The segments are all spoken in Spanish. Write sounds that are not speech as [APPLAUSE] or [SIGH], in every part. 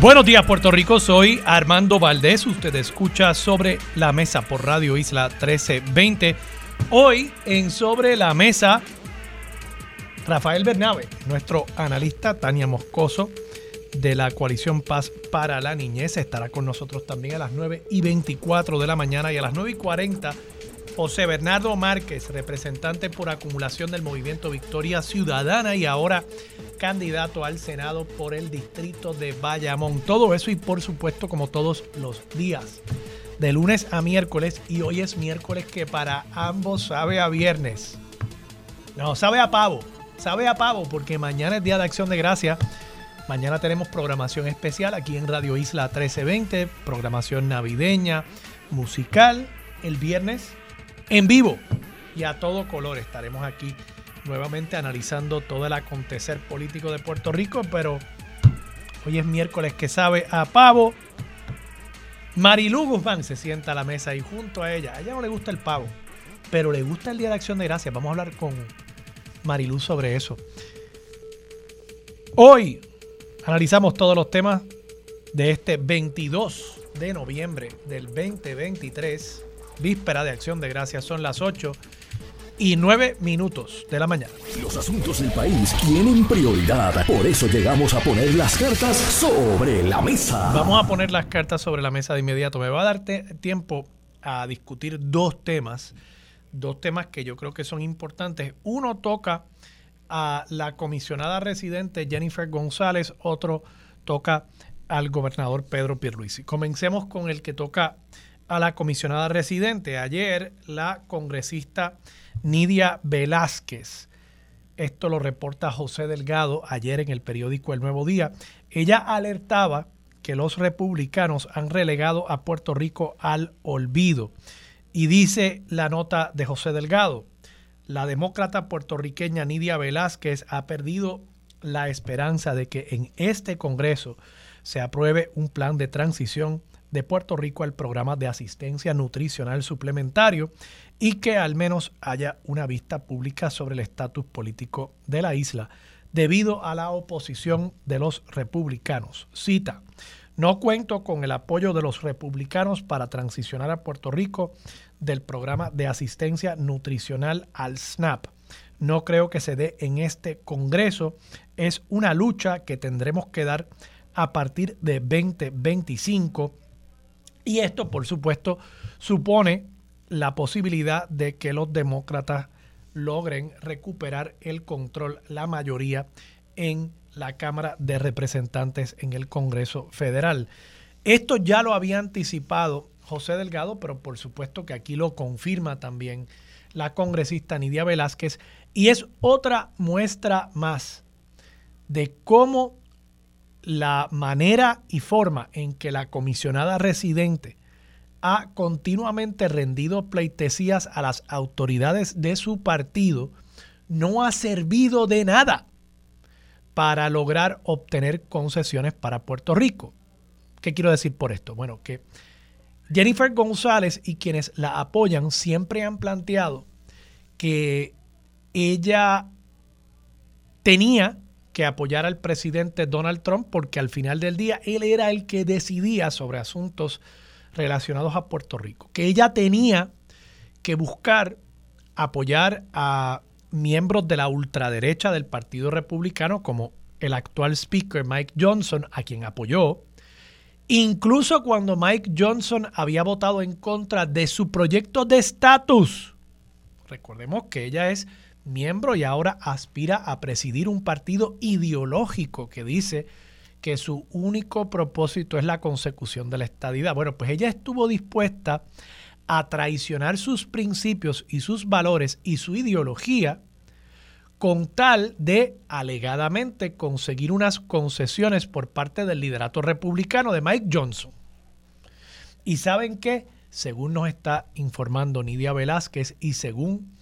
Buenos días Puerto Rico, soy Armando Valdés, usted escucha sobre la mesa por Radio Isla 1320. Hoy en Sobre la Mesa, Rafael Bernabe, nuestro analista Tania Moscoso de la coalición Paz para la Niñez, estará con nosotros también a las 9 y 24 de la mañana y a las 9 y 40 José Bernardo Márquez, representante por acumulación del movimiento Victoria Ciudadana y ahora candidato al Senado por el distrito de Bayamón. Todo eso y por supuesto como todos los días, de lunes a miércoles y hoy es miércoles que para ambos sabe a viernes. No, sabe a pavo, sabe a pavo porque mañana es Día de Acción de Gracia. Mañana tenemos programación especial aquí en Radio Isla 1320, programación navideña, musical. El viernes en vivo y a todo color. Estaremos aquí nuevamente analizando todo el acontecer político de Puerto Rico, pero hoy es miércoles que sabe a pavo. Marilú Guzmán se sienta a la mesa y junto a ella, a ella no le gusta el pavo, pero le gusta el Día de Acción de Gracias. Vamos a hablar con Marilú sobre eso. Hoy analizamos todos los temas de este 22 de noviembre del 2023 víspera de Acción de Gracias. Son las 8 y 9 minutos de la mañana. Los asuntos del país tienen prioridad. Por eso llegamos a poner las cartas sobre la mesa. Vamos a poner las cartas sobre la mesa de inmediato. Me va a dar tiempo a discutir dos temas. Dos temas que yo creo que son importantes. Uno toca a la comisionada residente Jennifer González, otro toca al gobernador Pedro Pierluisi. Comencemos con el que toca a la comisionada residente. Ayer la congresista Nidia Velázquez, esto lo reporta José Delgado ayer en el periódico El Nuevo Día, ella alertaba que los republicanos han relegado a Puerto Rico al olvido. Y dice la nota de José Delgado, la demócrata puertorriqueña Nidia Velázquez ha perdido la esperanza de que en este Congreso se apruebe un plan de transición de Puerto Rico al programa de asistencia nutricional suplementario y que al menos haya una vista pública sobre el estatus político de la isla debido a la oposición de los republicanos. Cita, no cuento con el apoyo de los republicanos para transicionar a Puerto Rico del programa de asistencia nutricional al SNAP. No creo que se dé en este Congreso. Es una lucha que tendremos que dar a partir de 2025 y esto, por supuesto, supone la posibilidad de que los demócratas logren recuperar el control, la mayoría en la Cámara de Representantes en el Congreso Federal. Esto ya lo había anticipado José Delgado, pero por supuesto que aquí lo confirma también la congresista Nidia Velázquez y es otra muestra más de cómo la manera y forma en que la comisionada residente ha continuamente rendido pleitesías a las autoridades de su partido no ha servido de nada para lograr obtener concesiones para Puerto Rico. ¿Qué quiero decir por esto? Bueno, que Jennifer González y quienes la apoyan siempre han planteado que ella tenía que apoyar al presidente Donald Trump porque al final del día él era el que decidía sobre asuntos relacionados a Puerto Rico, que ella tenía que buscar apoyar a miembros de la ultraderecha del Partido Republicano como el actual speaker Mike Johnson, a quien apoyó, incluso cuando Mike Johnson había votado en contra de su proyecto de estatus. Recordemos que ella es miembro y ahora aspira a presidir un partido ideológico que dice que su único propósito es la consecución de la estadidad. Bueno, pues ella estuvo dispuesta a traicionar sus principios y sus valores y su ideología con tal de alegadamente conseguir unas concesiones por parte del liderato republicano de Mike Johnson. Y saben que, según nos está informando Nidia Velázquez y según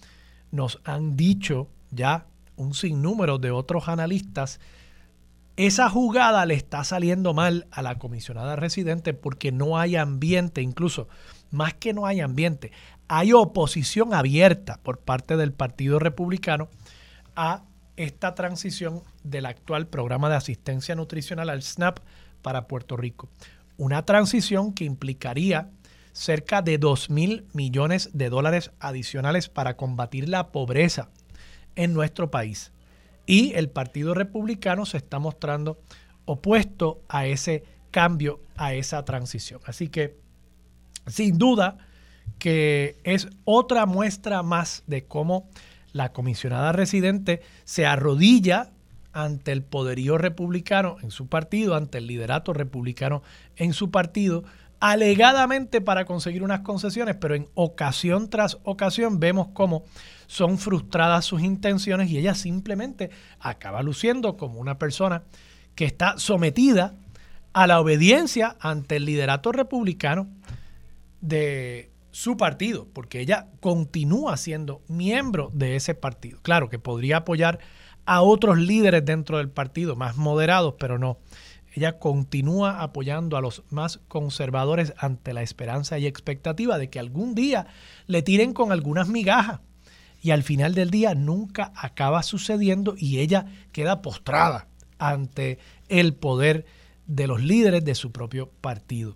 nos han dicho ya un sinnúmero de otros analistas, esa jugada le está saliendo mal a la comisionada residente porque no hay ambiente, incluso más que no hay ambiente, hay oposición abierta por parte del Partido Republicano a esta transición del actual programa de asistencia nutricional al SNAP para Puerto Rico. Una transición que implicaría cerca de 2 mil millones de dólares adicionales para combatir la pobreza en nuestro país. Y el Partido Republicano se está mostrando opuesto a ese cambio, a esa transición. Así que, sin duda, que es otra muestra más de cómo la comisionada residente se arrodilla ante el poderío republicano en su partido, ante el liderato republicano en su partido, alegadamente para conseguir unas concesiones, pero en ocasión tras ocasión vemos cómo son frustradas sus intenciones y ella simplemente acaba luciendo como una persona que está sometida a la obediencia ante el liderato republicano de su partido, porque ella continúa siendo miembro de ese partido. Claro que podría apoyar a otros líderes dentro del partido, más moderados, pero no. Ella continúa apoyando a los más conservadores ante la esperanza y expectativa de que algún día le tiren con algunas migajas. Y al final del día nunca acaba sucediendo y ella queda postrada ante el poder de los líderes de su propio partido.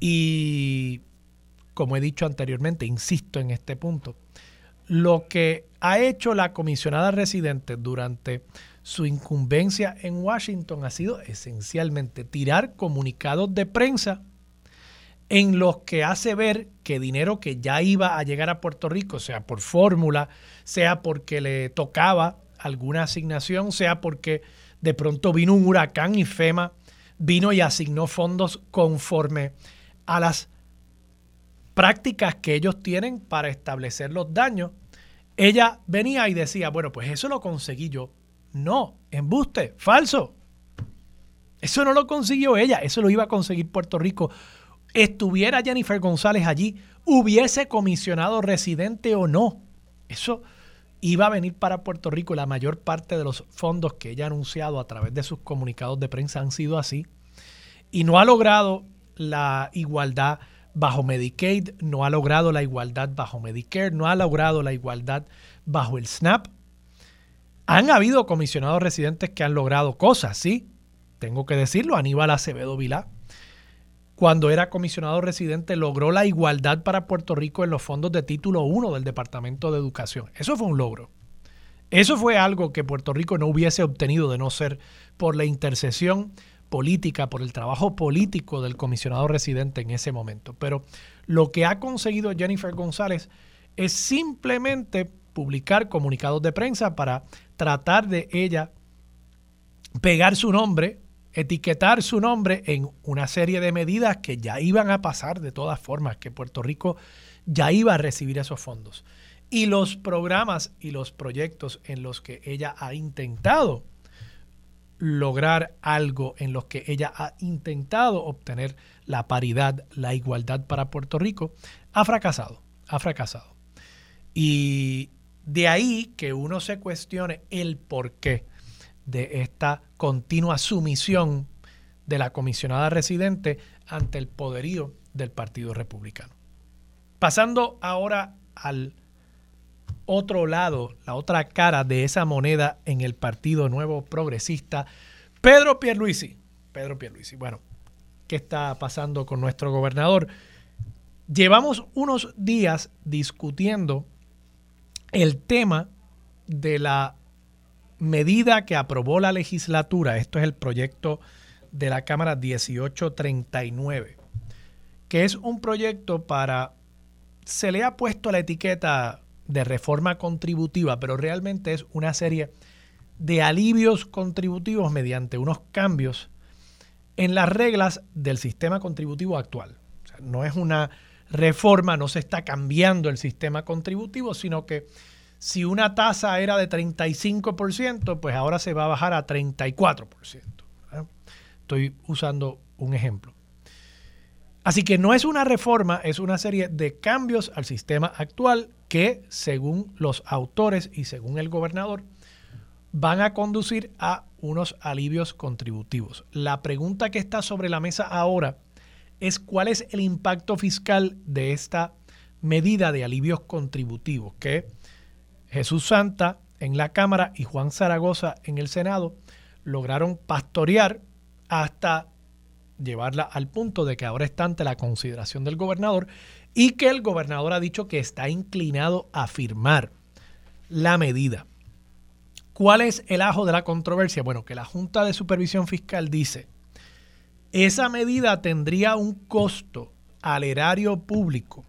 Y como he dicho anteriormente, insisto en este punto, lo que ha hecho la comisionada residente durante su incumbencia en Washington ha sido esencialmente tirar comunicados de prensa en los que hace ver que dinero que ya iba a llegar a Puerto Rico, sea por fórmula, sea porque le tocaba alguna asignación, sea porque de pronto vino un huracán y FEMA vino y asignó fondos conforme a las prácticas que ellos tienen para establecer los daños, ella venía y decía, bueno, pues eso lo conseguí yo. No, embuste, falso. Eso no lo consiguió ella, eso lo iba a conseguir Puerto Rico. Estuviera Jennifer González allí, hubiese comisionado residente o no. Eso iba a venir para Puerto Rico. La mayor parte de los fondos que ella ha anunciado a través de sus comunicados de prensa han sido así. Y no ha logrado la igualdad bajo Medicaid, no ha logrado la igualdad bajo Medicare, no ha logrado la igualdad bajo el SNAP. Han habido comisionados residentes que han logrado cosas, sí, tengo que decirlo, Aníbal Acevedo Vilá, cuando era comisionado residente, logró la igualdad para Puerto Rico en los fondos de título 1 del Departamento de Educación. Eso fue un logro. Eso fue algo que Puerto Rico no hubiese obtenido de no ser por la intercesión política, por el trabajo político del comisionado residente en ese momento. Pero lo que ha conseguido Jennifer González es simplemente publicar comunicados de prensa para tratar de ella pegar su nombre, etiquetar su nombre en una serie de medidas que ya iban a pasar de todas formas, que Puerto Rico ya iba a recibir esos fondos. Y los programas y los proyectos en los que ella ha intentado lograr algo en los que ella ha intentado obtener la paridad, la igualdad para Puerto Rico, ha fracasado, ha fracasado. Y de ahí que uno se cuestione el porqué de esta continua sumisión de la comisionada residente ante el poderío del Partido Republicano. Pasando ahora al otro lado, la otra cara de esa moneda en el Partido Nuevo Progresista, Pedro Pierluisi. Pedro Pierluisi. Bueno, ¿qué está pasando con nuestro gobernador? Llevamos unos días discutiendo el tema de la medida que aprobó la legislatura. Esto es el proyecto de la Cámara 1839, que es un proyecto para, se le ha puesto la etiqueta de reforma contributiva, pero realmente es una serie de alivios contributivos mediante unos cambios en las reglas del sistema contributivo actual. no es una reforma, no se está cambiando el sistema contributivo, sino que si una tasa era de 35%, pues ahora se va a bajar a 34%. Estoy usando un ejemplo. Así que no es una reforma, es una serie de cambios al sistema actual que, según los autores y según el gobernador, van a conducir a unos alivios contributivos. La pregunta que está sobre la mesa ahora es cuál es el impacto fiscal de esta medida de alivios contributivos que Jesús Santa en la Cámara y Juan Zaragoza en el Senado lograron pastorear hasta llevarla al punto de que ahora está ante la consideración del gobernador y que el gobernador ha dicho que está inclinado a firmar la medida. ¿Cuál es el ajo de la controversia? Bueno, que la Junta de Supervisión Fiscal dice, esa medida tendría un costo al erario público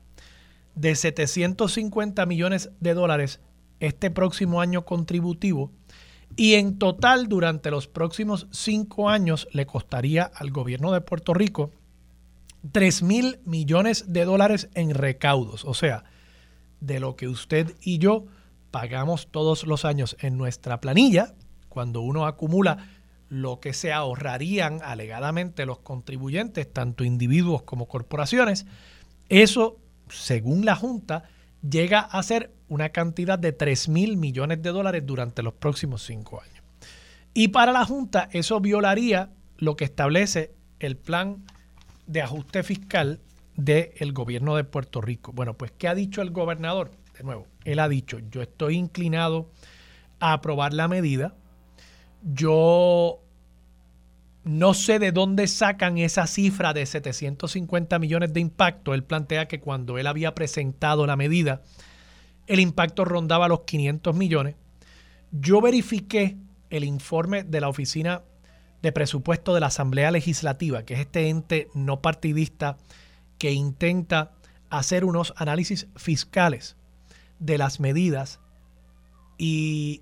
de 750 millones de dólares este próximo año contributivo y en total durante los próximos cinco años le costaría al gobierno de Puerto Rico 3 mil millones de dólares en recaudos. O sea, de lo que usted y yo pagamos todos los años en nuestra planilla, cuando uno acumula lo que se ahorrarían alegadamente los contribuyentes, tanto individuos como corporaciones, eso, según la Junta, llega a ser una cantidad de 3 mil millones de dólares durante los próximos cinco años. Y para la Junta eso violaría lo que establece el plan de ajuste fiscal del gobierno de Puerto Rico. Bueno, pues ¿qué ha dicho el gobernador? De nuevo, él ha dicho, yo estoy inclinado a aprobar la medida. Yo no sé de dónde sacan esa cifra de 750 millones de impacto. Él plantea que cuando él había presentado la medida, el impacto rondaba los 500 millones. Yo verifiqué el informe de la Oficina de Presupuesto de la Asamblea Legislativa, que es este ente no partidista que intenta hacer unos análisis fiscales de las medidas y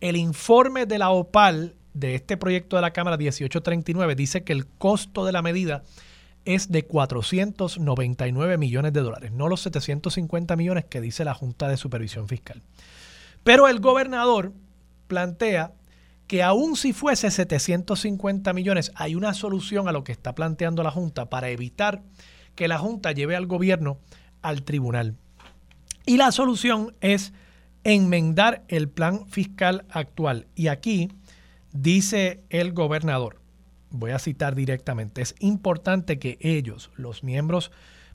el informe de la OPAL de este proyecto de la Cámara 1839 dice que el costo de la medida es de 499 millones de dólares, no los 750 millones que dice la Junta de Supervisión Fiscal. Pero el gobernador plantea que aun si fuese 750 millones, hay una solución a lo que está planteando la Junta para evitar que la Junta lleve al gobierno al tribunal. Y la solución es enmendar el plan fiscal actual. Y aquí dice el gobernador, voy a citar directamente, es importante que ellos, los miembros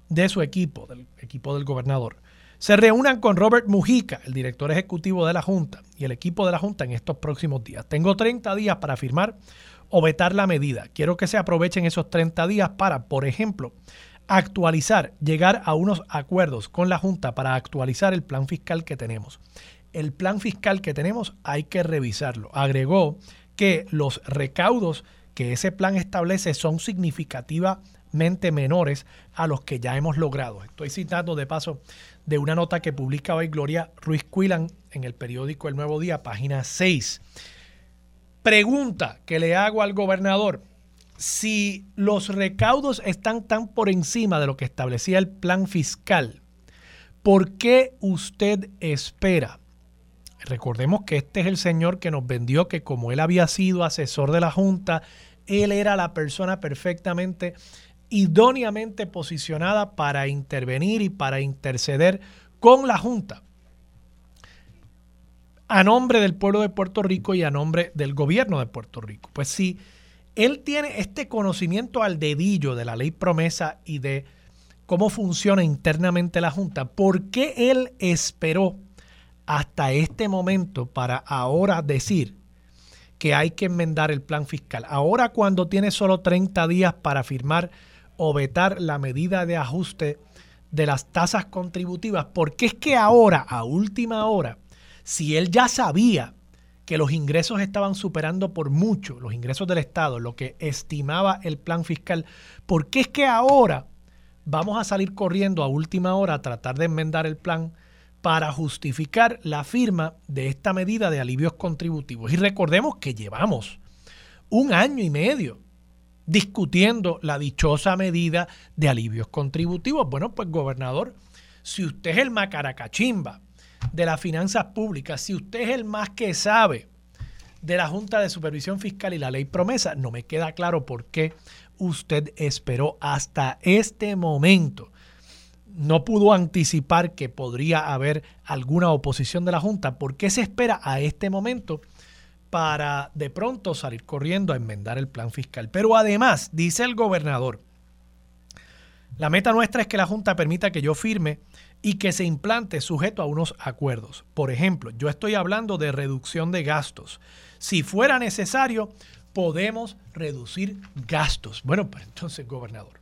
de su equipo, del equipo del gobernador, se reúnan con Robert Mujica, el director ejecutivo de la Junta, y el equipo de la Junta en estos próximos días. Tengo 30 días para firmar o vetar la medida. Quiero que se aprovechen esos 30 días para, por ejemplo, actualizar, llegar a unos acuerdos con la Junta para actualizar el plan fiscal que tenemos. El plan fiscal que tenemos hay que revisarlo. Agregó que los recaudos que ese plan establece son significativamente menores a los que ya hemos logrado. Estoy citando de paso de una nota que publica hoy Gloria Ruiz Cuilan en el periódico El Nuevo Día, página 6. Pregunta que le hago al gobernador. Si los recaudos están tan por encima de lo que establecía el plan fiscal, ¿por qué usted espera Recordemos que este es el señor que nos vendió que como él había sido asesor de la Junta él era la persona perfectamente idóneamente posicionada para intervenir y para interceder con la Junta a nombre del pueblo de Puerto Rico y a nombre del gobierno de Puerto Rico. Pues si él tiene este conocimiento al dedillo de la ley promesa y de cómo funciona internamente la Junta, ¿por qué él esperó hasta este momento para ahora decir que hay que enmendar el plan fiscal. Ahora cuando tiene solo 30 días para firmar o vetar la medida de ajuste de las tasas contributivas, porque es que ahora, a última hora, si él ya sabía que los ingresos estaban superando por mucho los ingresos del Estado, lo que estimaba el plan fiscal, ¿por qué es que ahora vamos a salir corriendo a última hora a tratar de enmendar el plan para justificar la firma de esta medida de alivios contributivos. Y recordemos que llevamos un año y medio discutiendo la dichosa medida de alivios contributivos. Bueno, pues gobernador, si usted es el macaracachimba de las finanzas públicas, si usted es el más que sabe de la Junta de Supervisión Fiscal y la ley promesa, no me queda claro por qué usted esperó hasta este momento. No pudo anticipar que podría haber alguna oposición de la Junta. ¿Por qué se espera a este momento para de pronto salir corriendo a enmendar el plan fiscal? Pero además, dice el gobernador, la meta nuestra es que la Junta permita que yo firme y que se implante sujeto a unos acuerdos. Por ejemplo, yo estoy hablando de reducción de gastos. Si fuera necesario, podemos reducir gastos. Bueno, pues entonces, gobernador,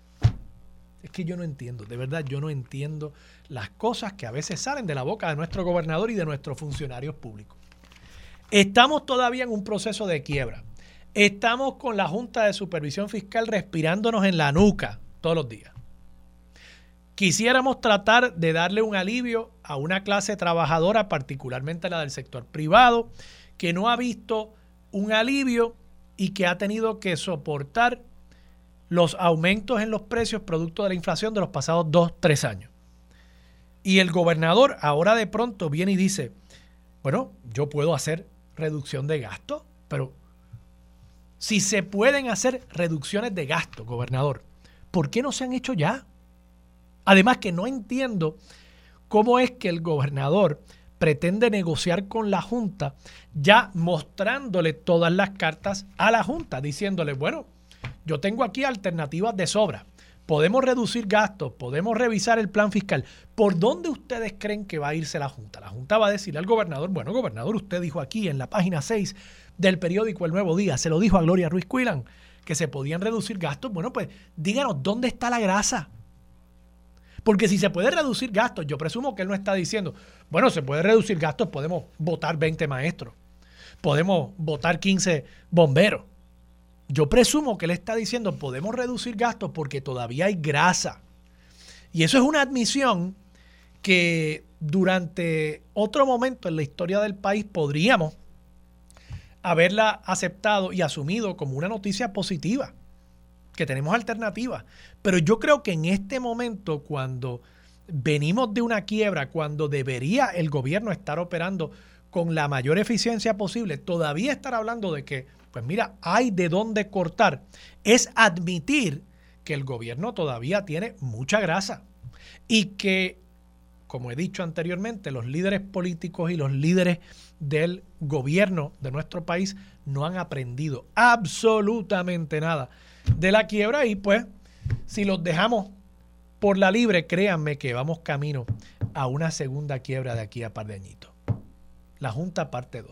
es que yo no entiendo, de verdad yo no entiendo las cosas que a veces salen de la boca de nuestro gobernador y de nuestros funcionarios públicos. Estamos todavía en un proceso de quiebra. Estamos con la Junta de Supervisión Fiscal respirándonos en la nuca todos los días. Quisiéramos tratar de darle un alivio a una clase trabajadora, particularmente la del sector privado, que no ha visto un alivio y que ha tenido que soportar los aumentos en los precios producto de la inflación de los pasados dos, tres años. Y el gobernador ahora de pronto viene y dice, bueno, yo puedo hacer reducción de gastos, pero si se pueden hacer reducciones de gasto, gobernador, ¿por qué no se han hecho ya? Además que no entiendo cómo es que el gobernador pretende negociar con la Junta, ya mostrándole todas las cartas a la Junta, diciéndole, bueno, yo tengo aquí alternativas de sobra. Podemos reducir gastos, podemos revisar el plan fiscal. ¿Por dónde ustedes creen que va a irse la Junta? La Junta va a decirle al gobernador, bueno, gobernador, usted dijo aquí en la página 6 del periódico El Nuevo Día, se lo dijo a Gloria Ruiz Cuilan, que se podían reducir gastos. Bueno, pues díganos, ¿dónde está la grasa? Porque si se puede reducir gastos, yo presumo que él no está diciendo, bueno, se puede reducir gastos, podemos votar 20 maestros, podemos votar 15 bomberos. Yo presumo que él está diciendo, podemos reducir gastos porque todavía hay grasa. Y eso es una admisión que durante otro momento en la historia del país podríamos haberla aceptado y asumido como una noticia positiva que tenemos alternativas. Pero yo creo que en este momento, cuando venimos de una quiebra, cuando debería el gobierno estar operando con la mayor eficiencia posible, todavía estar hablando de que, pues mira, hay de dónde cortar, es admitir que el gobierno todavía tiene mucha grasa y que, como he dicho anteriormente, los líderes políticos y los líderes del gobierno de nuestro país no han aprendido absolutamente nada de la quiebra y pues si los dejamos por la libre, créanme que vamos camino a una segunda quiebra de aquí a par de añitos. La Junta parte 2.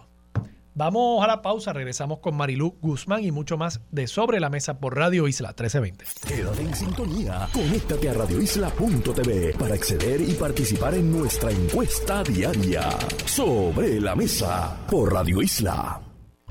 Vamos a la pausa, regresamos con Marilú Guzmán y mucho más de Sobre la Mesa por Radio Isla 1320. Quédate en sintonía, conéctate a radioisla.tv para acceder y participar en nuestra encuesta diaria. Sobre la Mesa por Radio Isla.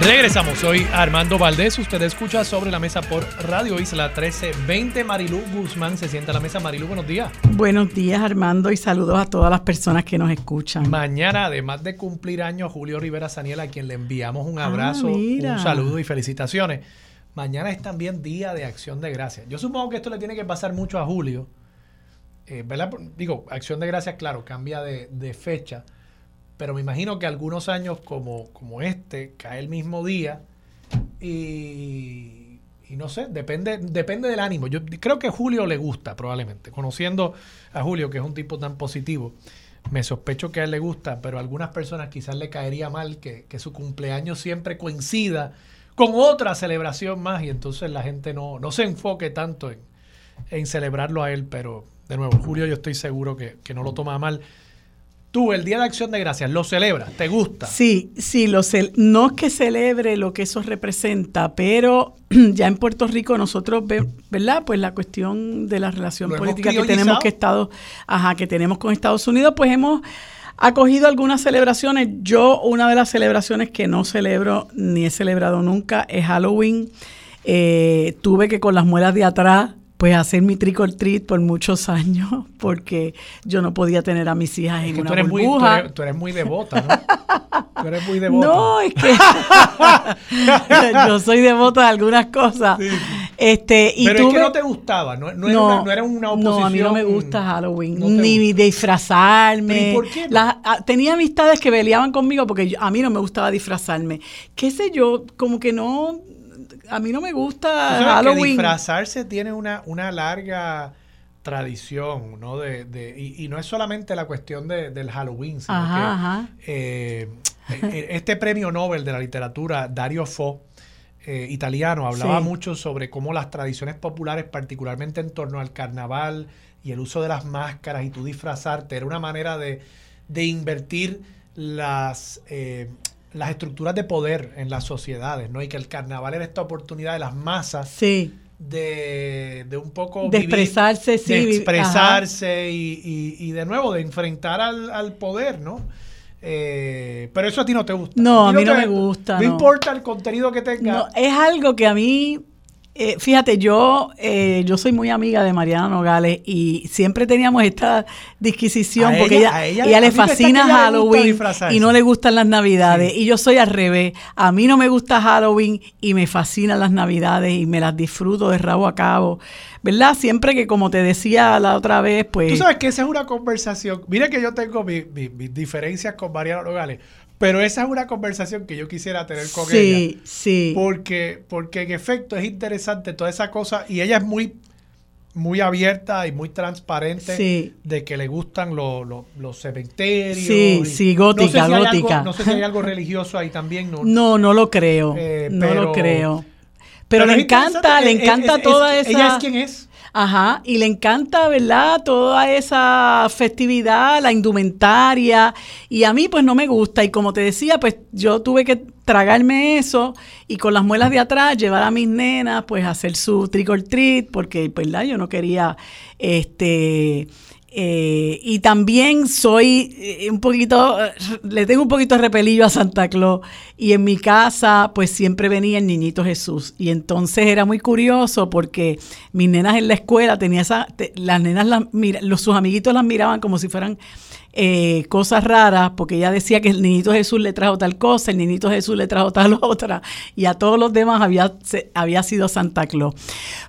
Regresamos, soy Armando Valdés. Usted escucha sobre la mesa por Radio Isla 1320. Marilú Guzmán se sienta a la mesa. Marilú, buenos días. Buenos días, Armando, y saludos a todas las personas que nos escuchan. Mañana, además de cumplir años, Julio Rivera Saniel, a quien le enviamos un abrazo, un saludo y felicitaciones. Mañana es también Día de Acción de Gracias. Yo supongo que esto le tiene que pasar mucho a Julio. Eh, ¿verdad? Digo, Acción de Gracias, claro, cambia de, fecha. Pero me imagino que algunos años como, como este cae el mismo día. Y, y, no sé, depende, depende del ánimo. Yo creo que Julio le gusta, probablemente. Conociendo a Julio, que es un tipo tan positivo, me sospecho que a él le gusta, pero a algunas personas quizás le caería mal que, que su cumpleaños siempre coincida con otra celebración más y entonces la gente no, no se enfoque tanto en, en, celebrarlo a él, pero de nuevo, Julio yo estoy seguro que, que, no lo toma mal. Tú, el Día de Acción de Gracias, ¿lo celebras? ¿Te gusta? Sí, sí, lo no es que celebre lo que eso representa, pero [CLEARS THROAT] ya en Puerto Rico nosotros, ¿verdad? Pues la cuestión de la relación política que tenemos que Estados, ajá, que tenemos con Estados Unidos, pues hemos ha cogido algunas celebraciones. Yo, una de las celebraciones que no celebro ni he celebrado nunca es Halloween. Eh, tuve que con las muelas de atrás pues hacer mi trick or treat por muchos [LAUGHS] años porque yo no podía tener a mis hijas en una tú burbuja. Muy, tú, eres, muy devota, ¿no? Tú eres muy devota. No, es que [LAUGHS] yo soy devota de algunas cosas. Este, y Pero es que no te gustaba, no, no, era, una, no era una oposición. No, a mí no me gusta Halloween, ni disfrazarme. ¿Y por qué? Ah, tenía amistades que peleaban conmigo porque a mí no me gustaba disfrazarme. ¿Qué sé yo? Como que no a mí no me gusta Halloween. Que disfrazarse tiene una, una larga tradición, ¿no? De, de y, no es solamente la cuestión de, del Halloween, sino que eh, eh, este premio Nobel de la literatura, Dario Fo, eh, italiano, hablaba mucho sobre cómo las tradiciones populares, particularmente en torno al carnaval y el uso de las máscaras y tu disfrazarte, era una manera de, de invertir las, las estructuras de poder en las sociedades, ¿no? Y que el carnaval era esta oportunidad de las masas sí. de, de un poco... De expresarse, sí. De expresarse y, y, de nuevo, de enfrentar al, al poder, ¿no? Eh, pero eso a ti no te gusta. No, a mí no, me gusta. No, importa el contenido que tenga. No, es algo que a mí eh, fíjate, yo, eh, yo soy muy amiga de Mariana Nogales y siempre teníamos esta disquisición porque ella, ella, le fascina Halloween y no le gustan las Navidades. Y yo soy al revés. A mí no me gusta Halloween y me fascinan las Navidades y me las disfruto de rabo a cabo. ¿Verdad? Siempre que, como te decía la otra vez, pues... Tú sabes que esa es una conversación. Mira que yo tengo mis diferencias con Mariana Nogales, pero esa es una conversación que yo quisiera tener con ella. Sí, sí. Porque, porque en efecto es interesante toda esa cosa y ella es muy, muy abierta y muy transparente de que le gustan los cementerios. Sí, sí, gótica, no gótica. no sé si hay algo [LAUGHS] religioso ahí también. No, no, no lo creo. Eh, no lo creo. Pero, le encanta, le encanta toda esa... ¿Ella es quien es? Ajá, y le encanta, ¿verdad? Toda esa festividad, la indumentaria, y a mí pues no me gusta, y como te decía, pues yo tuve que tragarme eso y con las muelas de atrás llevar a mis nenas pues a hacer su trick or treat, porque pues yo no quería este eh, y también soy eh, un poquito, le tengo un poquito de repelillo a Santa Claus. Y en mi casa, pues siempre venía el niñito Jesús. Y entonces era muy curioso porque mis nenas en la escuela tenía esa, las nenas, las, los, sus amiguitos las miraban como si fueran eh, cosas raras, porque ella decía que el niñito Jesús le trajo tal cosa, el niñito Jesús le trajo tal [LAUGHS] otra, y a todos los demás había, había sido Santa Claus.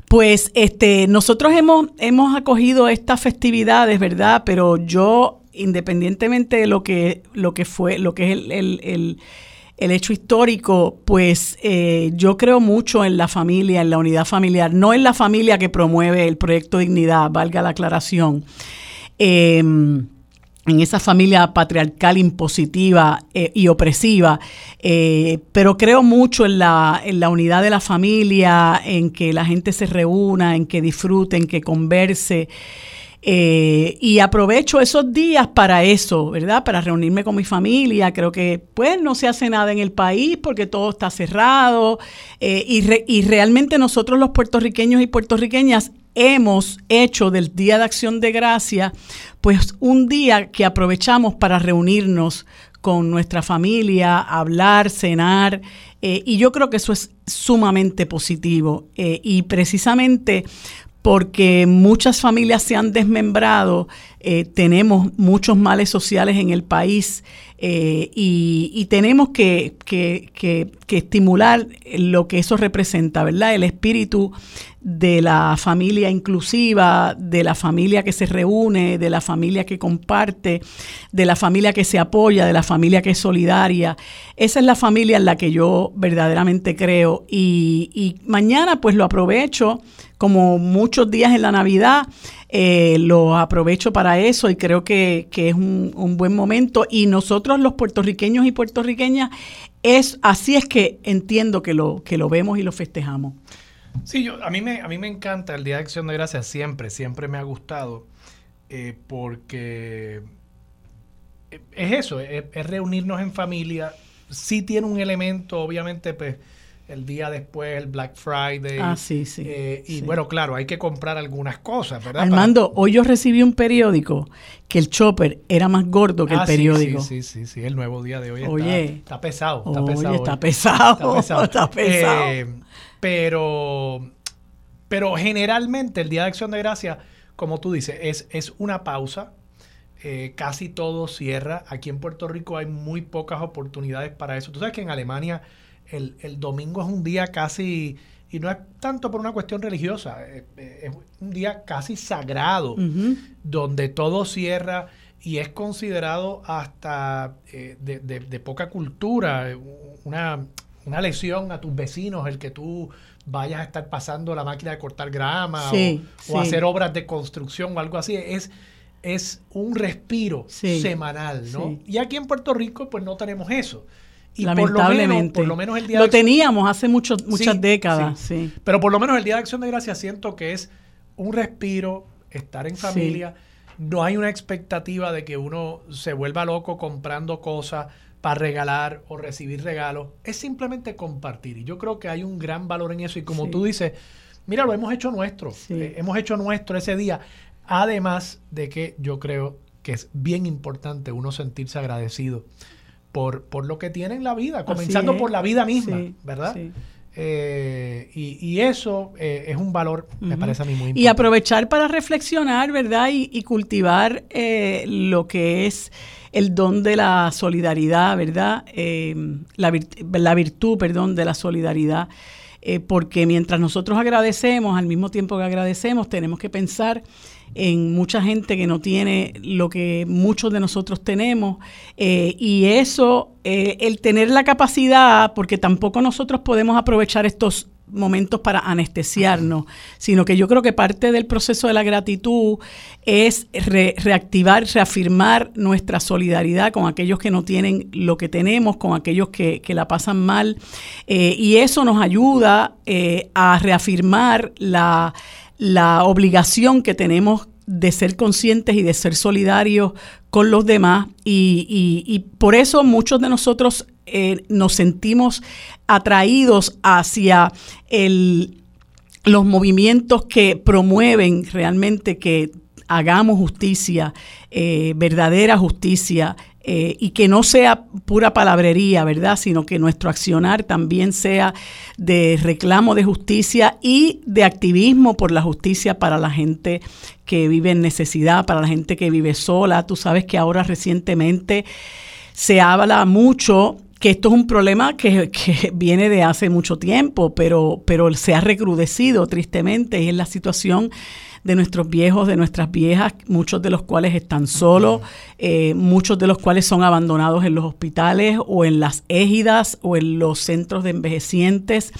Pues este, nosotros hemos, hemos acogido estas festividades, ¿verdad? Pero yo, independientemente de lo que, lo que fue, lo que es el, hecho histórico, pues eh, yo creo mucho en la familia, en la unidad familiar, no en la familia que promueve el proyecto Dignidad, valga la aclaración. Eh, en esa familia patriarcal impositiva eh, y opresiva, eh, pero creo mucho en la, en la unidad de la familia, en que la gente se reúna, en que disfrute, en que converse. Eh, y aprovecho esos días para eso, ¿verdad? Para reunirme con mi familia. Creo que pues no se hace nada en el país porque todo está cerrado. y, y realmente nosotros los puertorriqueños y puertorriqueñas hemos hecho del Día de Acción de Gracia, pues un día que aprovechamos para reunirnos con nuestra familia, hablar, cenar, eh, y yo creo que eso es sumamente positivo. Eh, y precisamente porque muchas familias se han desmembrado, eh, tenemos muchos males sociales en el país eh, y, tenemos que, estimular lo que eso representa, ¿verdad? El espíritu de la familia inclusiva, de la familia que se reúne, de la familia que comparte, de la familia que se apoya, de la familia que es solidaria. Esa es la familia en la que yo verdaderamente creo y mañana pues lo aprovecho como muchos días en la Navidad eh, lo aprovecho para eso y creo que, es un, buen momento. Y nosotros los puertorriqueños y puertorriqueñas, es, así es que entiendo que lo, que lo vemos y lo festejamos. Sí, yo, a, mí me, a mí me encanta el Día de Acción de Gracias, siempre, siempre me ha gustado, eh, porque es eso, es, es, reunirnos en familia. Sí tiene un elemento, obviamente, pues el día después, el Black Friday. Ah, sí, sí. Eh, y bueno, claro, hay que comprar algunas cosas, ¿verdad? Armando, hoy yo recibí un periódico que el chopper era más gordo que el ah, periódico. Sí, sí, sí, sí, el nuevo día de hoy oye, está, pesado, está oye, pesado. Está pesado, [LAUGHS] está pesado. Eh, pero Pero generalmente el Día de Acción de Gracia, como tú dices, es, es una pausa. Eh, casi todo cierra. Aquí en Puerto Rico hay muy pocas oportunidades para eso. Tú sabes que en Alemania el, el domingo es un día casi y no es tanto por una cuestión religiosa, es, un día casi sagrado, donde todo cierra y es considerado hasta eh, de, poca cultura, una, una, lesión a tus vecinos el que tú vayas a estar pasando la máquina de cortar grama o, hacer obras de construcción o algo así. Es, es un respiro semanal, ¿no? Y aquí en Puerto Rico pues no tenemos eso. Y Lamentablemente. Por lo, menos, el día lo teníamos hace muchas décadas. Sí. Pero por lo menos el Día de Acción de Gracias siento que es un respiro, estar en familia. No hay una expectativa de que uno se vuelva loco comprando cosas para regalar o recibir regalos. Es simplemente compartir. Y yo creo que hay un gran valor en eso. Y como tú dices, mira, lo hemos hecho nuestro. Eh, hemos hecho nuestro ese día. Además de que yo creo que es bien importante uno sentirse agradecido por, por lo que tiene en la vida, comenzando por la vida misma, ¿verdad? Eh, y, eso eh, es un valor, me parece a mí muy importante. Y aprovechar para reflexionar, ¿verdad? Y, cultivar eh, lo que es el don de la solidaridad, ¿verdad? La, la, virtud, perdón, de la solidaridad. porque mientras nosotros agradecemos, al mismo tiempo que agradecemos, tenemos que pensar en mucha gente que no tiene lo que muchos de nosotros tenemos. Eh, y eso, eh, el tener la capacidad, porque tampoco nosotros podemos aprovechar estos momentos para anestesiarnos, sino que yo creo que parte del proceso de la gratitud es reactivar, reafirmar nuestra solidaridad con aquellos que no tienen lo que tenemos, con aquellos que, la pasan mal, eh, y eso nos ayuda a reafirmar la la obligación que tenemos de ser conscientes y de ser solidarios con los demás. Y, por eso muchos de nosotros eh, nos sentimos atraídos hacia los movimientos que promueven realmente que hagamos justicia, eh, verdadera justicia, eh, y que no sea pura palabrería, ¿verdad? Sino que nuestro accionar también sea de reclamo de justicia y de activismo por la justicia para la gente que vive en necesidad, para la gente que vive sola. Tú sabes que ahora recientemente se habla mucho que esto es un problema que, que, viene de hace mucho tiempo, pero, pero se ha recrudecido tristemente y es la situación de nuestros viejos, de nuestras viejas, muchos de los cuales están solos, eh, muchos de los cuales son abandonados en los hospitales o en las égidas o en los centros de envejecientes.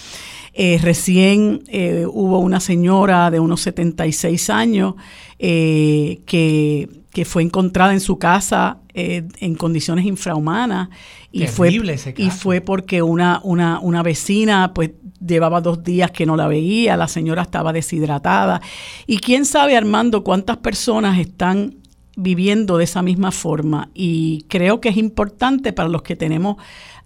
Eh, recién eh, hubo una señora de unos 76 años que, que, fue encontrada en su casa en condiciones infrahumanas y fue, y fue porque una, una, una vecina pues llevaba dos días que no la veía, la señora estaba deshidratada. Y quién sabe, Armando, cuántas personas están viviendo de esa misma forma. Y creo que es importante para los que tenemos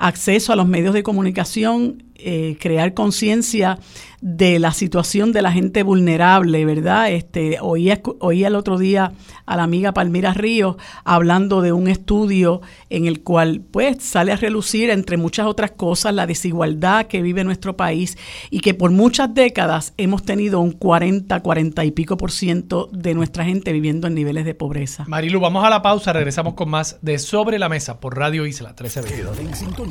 acceso a los medios de comunicación eh, crear conciencia de la situación de la gente vulnerable, ¿verdad? Este, oí, oí el otro día a la amiga Palmira Ríos hablando de un estudio en el cual pues sale a relucir entre muchas otras cosas la desigualdad que vive nuestro país y que por muchas décadas hemos tenido un 40, 40 y pico por ciento de nuestra gente viviendo en niveles de pobreza. Marilu, vamos a la pausa, regresamos con más de Sobre la Mesa por Radio Isla 1320.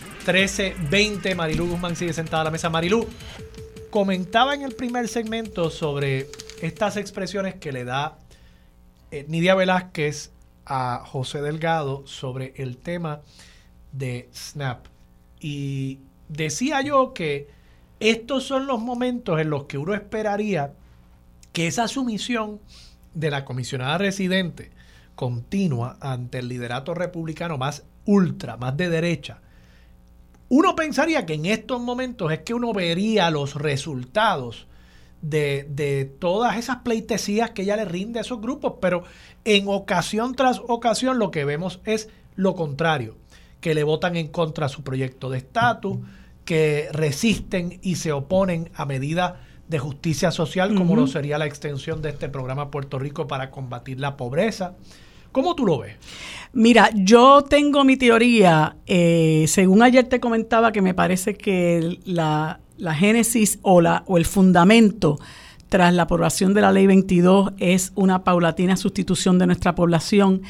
1320. Marilú Guzmán sigue sentada a la mesa. Marilú, comentaba en el primer segmento sobre estas expresiones que le da eh, Nidia Velázquez a José Delgado sobre el tema de Snap. Y decía yo que estos son los momentos en los que uno esperaría que esa sumisión de la comisionada residente continua ante el liderato republicano más ultra, más de derecha, uno pensaría que en estos momentos es que uno vería los resultados de, de, todas esas pleitesías que ella le rinde a esos grupos, pero en ocasión tras ocasión lo que vemos es lo contrario, que le votan en contra a su proyecto de estatus, que resisten y se oponen a medidas de justicia social, como lo sería la extensión de este programa Puerto Rico para combatir la pobreza. ¿Cómo tú lo ves? Mira, yo tengo mi teoría, eh, según ayer te comentaba que me parece que la, la génesis o, la, o el fundamento tras la aprobación de la ley 22 es una paulatina sustitución de nuestra población.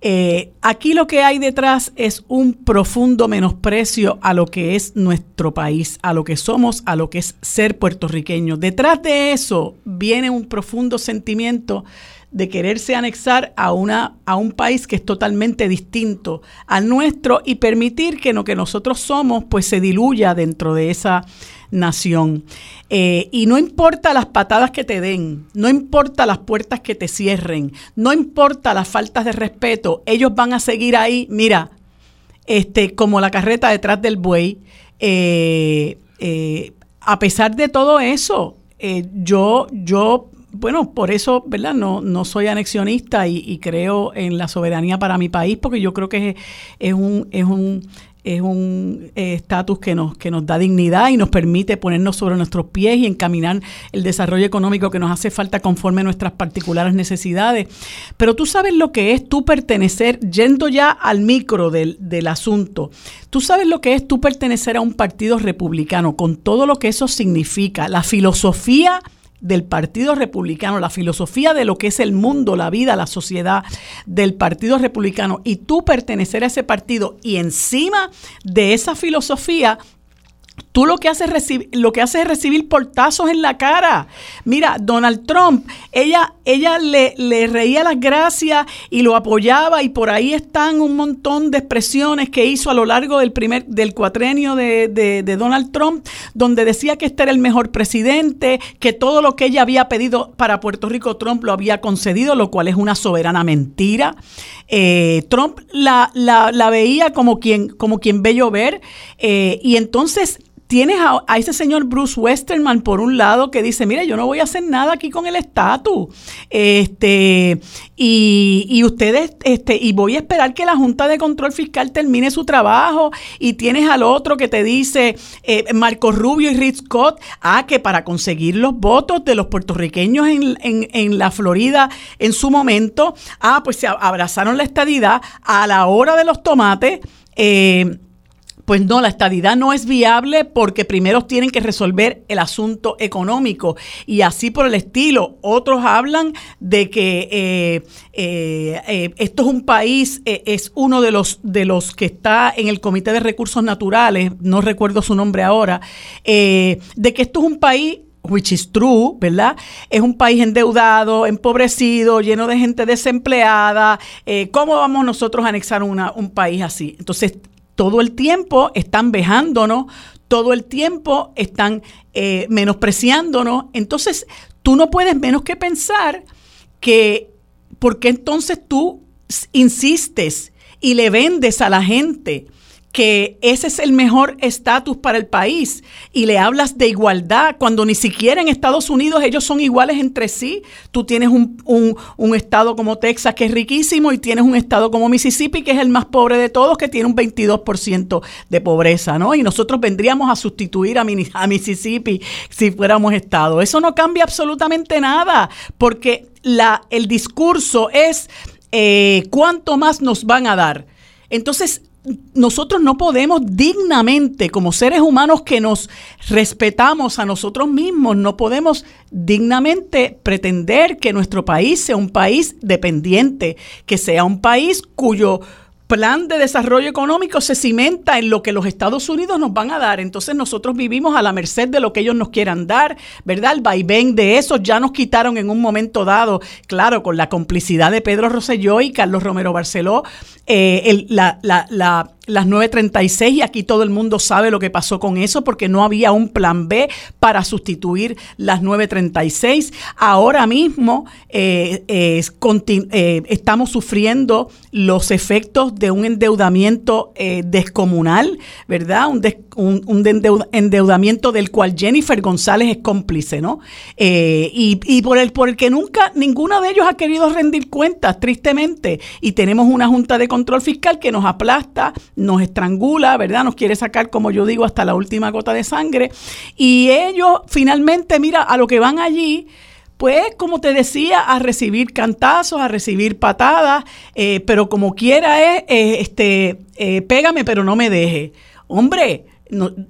Eh, aquí lo que hay detrás es un profundo menosprecio a lo que es nuestro país, a lo que somos, a lo que es ser puertorriqueño. Detrás de eso viene un profundo sentimiento de quererse anexar a, una, a un país que es totalmente distinto al nuestro y permitir que lo que nosotros somos pues se diluya dentro de esa nación. Eh, y no importa las patadas que te den, no importa las puertas que te cierren, no importa las faltas de respeto, ellos van a seguir ahí, mira, este, como la carreta detrás del buey. Eh, eh, a pesar de todo eso, yo, yo bueno, por eso, ¿verdad? No, no soy anexionista y, creo en la soberanía para mi país, porque yo creo que es, un, es un es un eh, estatus que nos, que nos da dignidad y nos permite ponernos sobre nuestros pies y encaminar el desarrollo económico que nos hace falta conforme a nuestras particulares necesidades. Pero tú sabes lo que es tú pertenecer, yendo ya al micro del, del asunto, tú sabes lo que es tú pertenecer a un partido republicano, con todo lo que eso significa, la filosofía del Partido Republicano, la filosofía de lo que es el mundo, la vida, la sociedad del Partido Republicano y tú pertenecer a ese partido y encima de esa filosofía Tú lo que haces lo que haces es recibir portazos en la cara. Mira, Donald Trump, ella, ella le, le, reía las gracias y lo apoyaba y por ahí están un montón de expresiones que hizo a lo largo del primer del cuatrenio de, de, Donald Trump, donde decía que este era el mejor presidente, que todo lo que ella había pedido para Puerto Rico Trump lo había concedido, lo cual es una soberana mentira. Eh, Trump la, la, la, veía como quien, como quien ve llover eh, y entonces tienes a, ese señor Bruce Westerman por un lado que dice, mire, yo no voy a hacer nada aquí con el estatus. Este, y, ustedes, este, y voy a esperar que la Junta de Control Fiscal termine su trabajo. Y tienes al otro que te dice, eh, Marco Rubio y Rich Scott, ah, que para conseguir los votos de los puertorriqueños en, en la Florida en su momento, ah, pues se abrazaron la estadidad a la hora de los tomates. Eh, pues no, la estadidad no es viable porque primero tienen que resolver el asunto económico y así por el estilo. Otros hablan de que eh, eh, eh, esto es un país, es uno de los, de los que está en el Comité de Recursos Naturales, no recuerdo su nombre ahora, de que esto es un país which is true, ¿verdad? Es un país endeudado, empobrecido, lleno de gente desempleada. ¿Cómo vamos nosotros a anexar una, un país así? Entonces, todo el tiempo están vejándonos, todo el tiempo están eh, menospreciándonos. Entonces, tú no puedes menos que pensar que, ¿por qué entonces tú insistes y le vendes a la gente? Que ese es el mejor estatus para el país y le hablas de igualdad cuando ni siquiera en Estados Unidos ellos son iguales entre sí. Tú tienes un, un, estado como Texas que es riquísimo y tienes un estado como Mississippi que es el más pobre de todos que tiene un 22% de pobreza, ¿no? Y nosotros vendríamos a sustituir a, a Mississippi si fuéramos estado. Eso no cambia absolutamente nada porque la, el discurso es eh, cuánto más nos van a dar. Entonces, nosotros no podemos dignamente, como seres humanos que nos respetamos a nosotros mismos, no podemos dignamente pretender que nuestro país sea un país dependiente, que sea un país cuyo plan de desarrollo económico se cimenta en lo que los Estados Unidos nos van a dar. Entonces nosotros vivimos a la merced de lo que ellos nos quieran dar, ¿verdad? El vaivén de eso ya nos quitaron en un momento dado, claro, con la complicidad de Pedro Rosselló y Carlos Romero Barceló, eh, la, la, la las 936 y aquí todo el mundo sabe lo que pasó con eso porque no había un plan B para sustituir las 936. Ahora mismo eh, eh, estamos sufriendo los efectos de un endeudamiento eh, descomunal, ¿verdad? Un, endeudamiento del cual Jennifer González es cómplice, ¿no? y, y por, el, por el que nunca ninguno de ellos ha querido rendir cuentas, tristemente. Y tenemos una Junta de Control Fiscal que nos aplasta, nos estrangula, ¿verdad? Nos quiere sacar, como yo digo, hasta la última gota de sangre. Y ellos finalmente, mira, a lo que van allí, pues como te decía, a recibir cantazos, a recibir patadas, eh, pero como quiera es, eh, este, eh, pégame pero no me deje. Hombre,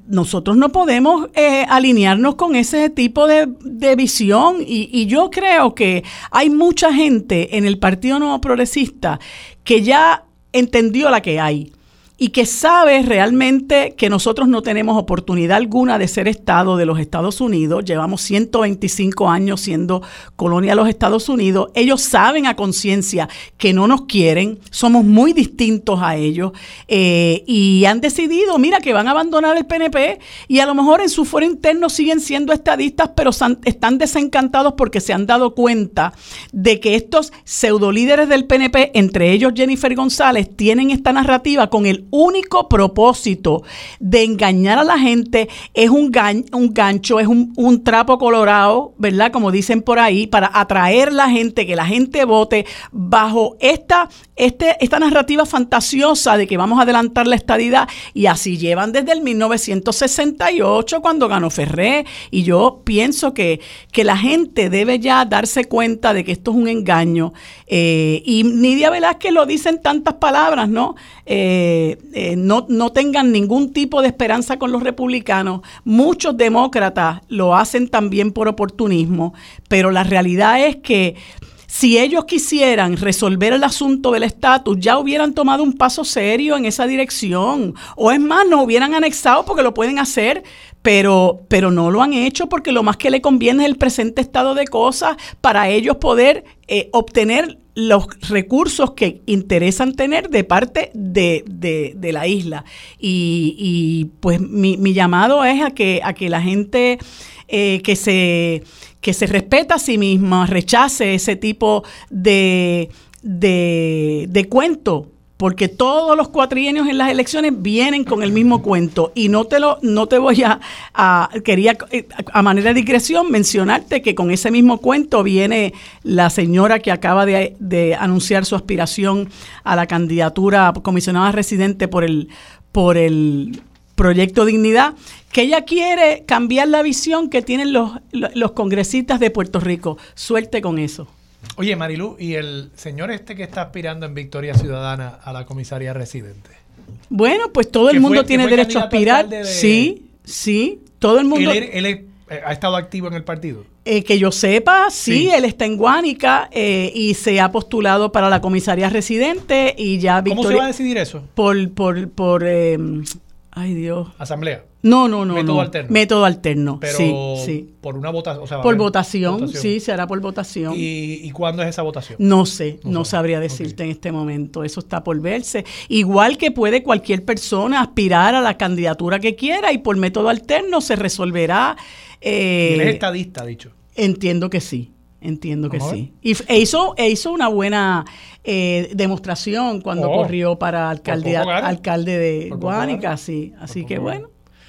nosotros no podemos alinearnos con ese tipo de, visión y, y, yo creo que hay mucha gente en el Partido Nuevo Progresista que ya entendió la que hay y que sabe realmente que nosotros no tenemos oportunidad alguna de ser Estado de los Estados Unidos. Llevamos 125 años siendo colonia de los Estados Unidos. Ellos saben a conciencia que no nos quieren, somos muy distintos a ellos eh, y han decidido, mira, que van a abandonar el PNP y a lo mejor en su foro interno siguen siendo estadistas, pero están desencantados porque se han dado cuenta de que estos pseudolíderes del PNP, entre ellos Jennifer González, tienen esta narrativa con el único propósito de engañar a la gente es un, un gancho, es un, un, trapo colorado, ¿verdad? Como dicen por ahí, para atraer a la gente, que la gente vote bajo esta, este, esta narrativa fantasiosa de que vamos a adelantar la estadidad y así llevan desde el 1968 cuando ganó Ferré y yo pienso que, que la gente debe ya darse cuenta de que esto es un engaño eh, y Nidia Velázquez lo dice en tantas palabras, ¿no? Eh, eh, no, no tengan ningún tipo de esperanza con los republicanos. Muchos demócratas lo hacen también por oportunismo, pero la realidad es que si ellos quisieran resolver el asunto del estatus, ya hubieran tomado un paso serio en esa dirección. O es más, no hubieran anexado porque lo pueden hacer, pero, pero no lo han hecho porque lo más que le conviene es el presente estado de cosas para ellos poder eh, obtener los recursos que interesan tener de parte de, de, la isla. Y, y pues mi, mi, llamado es a que, a que la gente eh, que se que se respeta a sí misma, rechace ese tipo de, de, de cuento porque todos los cuatrienios en las elecciones vienen con el mismo cuento y no te lo no te voy a, quería eh, a manera de digresión mencionarte que con ese mismo cuento viene la señora que acaba de, de anunciar su aspiración a la candidatura a comisionada residente por el por el proyecto Dignidad, que ella quiere cambiar la visión que tienen los, los congresistas de Puerto Rico. Suerte con eso. Oye, Marilu, ¿y el señor este que está aspirando en Victoria Ciudadana a la comisaría residente? Bueno, pues todo el mundo tiene derecho a aspirar. Sí, sí, todo el mundo. ¿Él, eh, ha estado activo en el partido? Eh, que yo sepa, sí, él está en Guánica eh, y se ha postulado para la comisaría residente y ya Victoria... ¿Cómo se va a decidir eso? Por, por, por Ay, Dios. Asamblea. No, no, no. Método alterno. Método alterno. Pero sí, sí. por una votación. por votación, sí, se hará por votación. ¿Y, cuándo es esa votación? No sé, no, sabría decirte en este momento. Eso está por verse. Igual que puede cualquier persona aspirar a la candidatura que quiera y por método alterno se resolverá. Eh, ¿Y él es estadista, dicho? Entiendo que sí. Entiendo que sí. Y e hizo, e hizo una buena eh, demostración cuando oh. corrió para alcalde, alcalde de Guánica, sí. Así que bueno,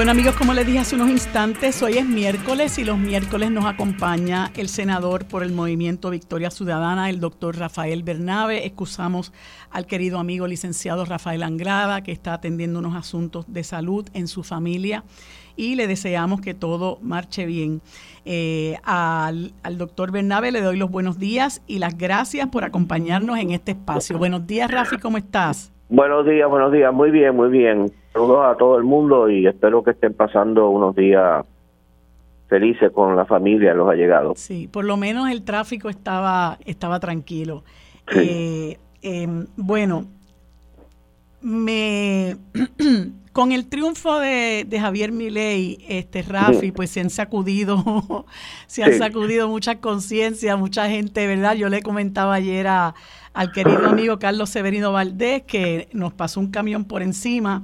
Bueno amigos, como les dije hace unos instantes, hoy es miércoles y los miércoles nos acompaña el senador por el movimiento Victoria Ciudadana, el doctor Rafael Bernabe. Excusamos al querido amigo licenciado Rafael Angrada, que está atendiendo unos asuntos de salud en su familia y le deseamos que todo marche bien. Eh, al, al doctor Bernabe le doy los buenos días y las gracias por acompañarnos en este espacio. Buenos días, Rafi, ¿cómo estás? Buenos días, buenos días. Muy bien, muy bien. Saludos a todo el mundo y espero que estén pasando unos días felices con la familia, los allegados. Sí, por lo menos el tráfico estaba, estaba tranquilo. Eh, em, bueno, me [CLEARS THROAT] con el triunfo de, Javier Milei, este Rafi, pues se han sacudido, [LAUGHS] se han sacudido muchas conciencias, mucha gente, ¿verdad? Yo le comentaba ayer a, al querido [CLEARS THROAT] amigo Carlos Severino Valdés, que nos pasó un camión por encima.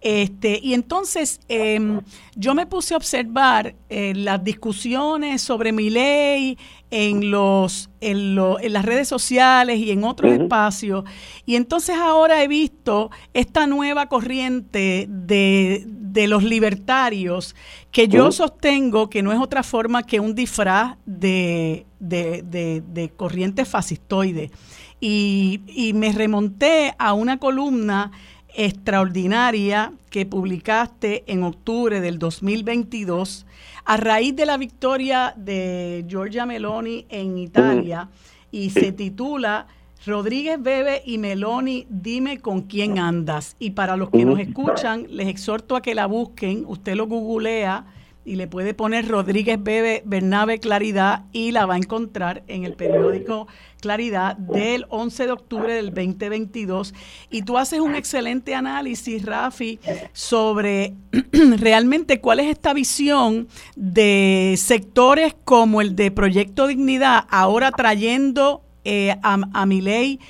Este, y entonces em, yo me puse a observar eh, las discusiones sobre mi ley en, los, en, las redes sociales y en otros espacios. Y entonces ahora he visto esta nueva corriente de, de los libertarios que yo sostengo que no es otra forma que un disfraz de, de, de corriente fascistoide. Y, me remonté a una columna extraordinaria que publicaste en octubre del 2022 a raíz de la victoria de Giorgia Meloni en Italia y se titula Rodríguez Bebe y Meloni, dime con quién andas. Y para los que nos escuchan, les exhorto a que la busquen, usted lo googlea y le puede poner Rodríguez Bebe Bernabe Claridad y la va a encontrar en el periódico Claridad del 11 de octubre del 2022. Y tú haces un excelente análisis, Rafi, sobre [CLEARS THROAT] realmente cuál es esta visión de sectores como el de Proyecto Dignidad, ahora trayendo eh, a, a ley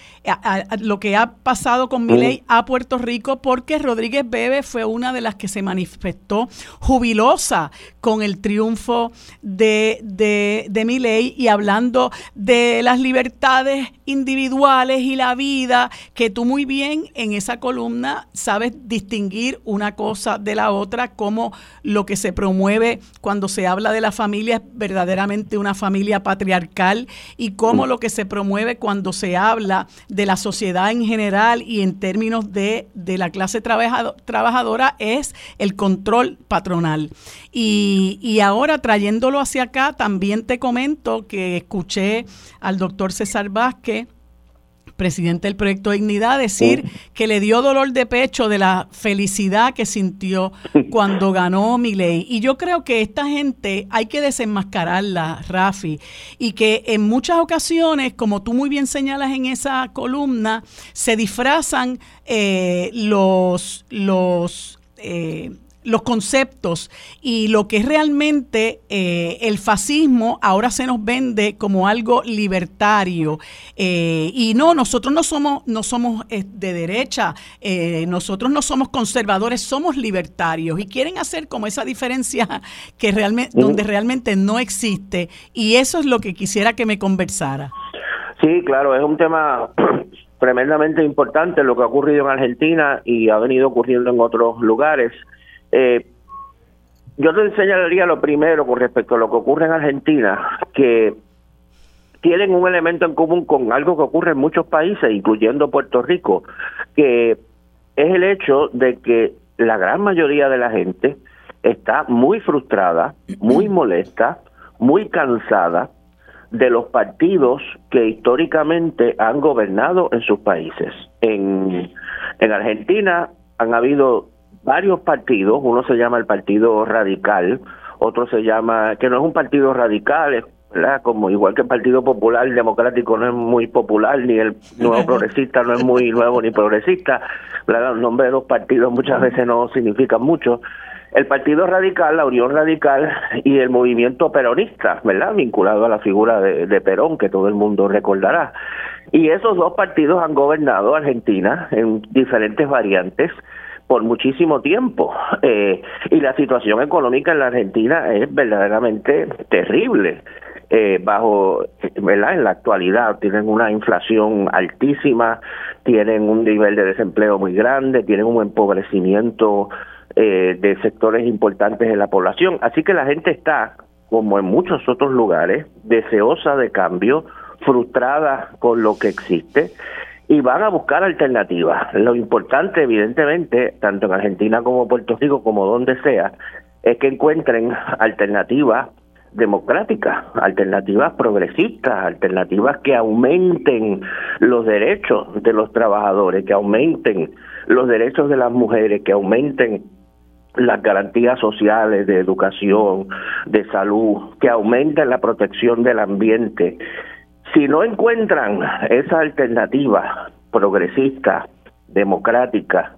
lo que ha pasado con mi ley a Puerto Rico, porque Rodríguez Bebe fue una de las que se manifestó jubilosa con el triunfo de, de, de ley y hablando de las libertades individuales y la vida, que tú muy bien en esa columna sabes distinguir una cosa de la otra, como lo que se promueve cuando se habla de la familia es verdaderamente una familia patriarcal y cómo lo que se promueve cuando se habla de la sociedad en general y en términos de, de la clase trabajadora es el control patronal. Y, y ahora trayéndolo hacia acá, también te comento que escuché al doctor César Vázquez presidente del proyecto Dignidad, decir que le dio dolor de pecho de la felicidad que sintió [LAUGHS] cuando ganó mi ley. Y yo creo que esta gente hay que desenmascararla, Rafi, y que en muchas ocasiones, como tú muy bien señalas en esa columna, se disfrazan eh, los, los eh, los conceptos y lo que es realmente eh, el fascismo ahora se nos vende como algo libertario. Eh, y no nosotros no somos no somos eh, de derecha nosotros no somos conservadores somos libertarios y quieren hacer como esa diferencia que realmente donde realmente no existe. Y eso es lo que quisiera que me conversara. Sí claro es un tema [CLEARS THROAT] tremendamente importante lo que ha ocurrido en Argentina y ha venido ocurriendo en otros lugares eh, yo te enseñaría lo primero con respecto a lo que ocurre en Argentina, que tienen un elemento en común con algo que ocurre en muchos países, incluyendo Puerto Rico, que es el hecho de que la gran mayoría de la gente está muy frustrada, muy [CLEARS THROAT] molesta, muy cansada de los partidos que históricamente han gobernado en sus países. En, en Argentina han habido varios partidos, uno se llama el Partido Radical, otro se llama, que no es un partido radical, ¿verdad? Como igual que el Partido Popular Democrático no es muy popular, ni el Nuevo [LAUGHS] Progresista no es muy nuevo ni progresista, ¿verdad? Los nombres de los partidos muchas veces no significan mucho. El Partido Radical, la Unión Radical y el movimiento peronista, ¿verdad? Vinculado a la figura de, de Perón, que todo el mundo recordará. Y esos dos partidos han gobernado Argentina en diferentes variantes por muchísimo tiempo. Eh, y la situación económica en la Argentina es verdaderamente terrible. Eh, bajo. En la actualidad tienen una inflación altísima, tienen un nivel de desempleo muy grande, tienen un empobrecimiento eh, de sectores importantes de la población. Así que la gente está, como en muchos otros lugares, deseosa de cambio, frustrada con lo que existe y van a buscar alternativas. Lo importante, evidentemente, tanto en Argentina como Puerto Rico, como donde sea, es que encuentren alternativas democráticas, alternativas progresistas, alternativas que aumenten los derechos de los trabajadores, que aumenten los derechos de las mujeres, que aumenten las garantías sociales de educación, de salud, que aumenten la protección del ambiente. Si no encuentran esa alternativa progresista, democrática,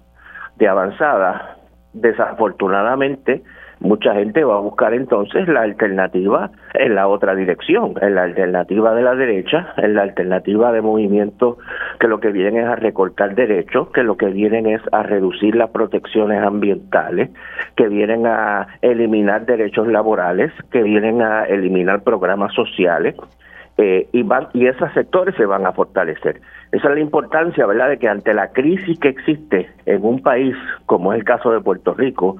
de avanzada, desafortunadamente mucha gente va a buscar entonces la alternativa en la otra dirección, en la alternativa de la derecha, en la alternativa de movimientos que lo que vienen es a recortar derechos, que lo que vienen es a reducir las protecciones ambientales, que vienen a eliminar derechos laborales, que vienen a eliminar programas sociales. Eh, y, van, y esos sectores se van a fortalecer. Esa es la importancia, ¿verdad?, de que ante la crisis que existe en un país como es el caso de Puerto Rico,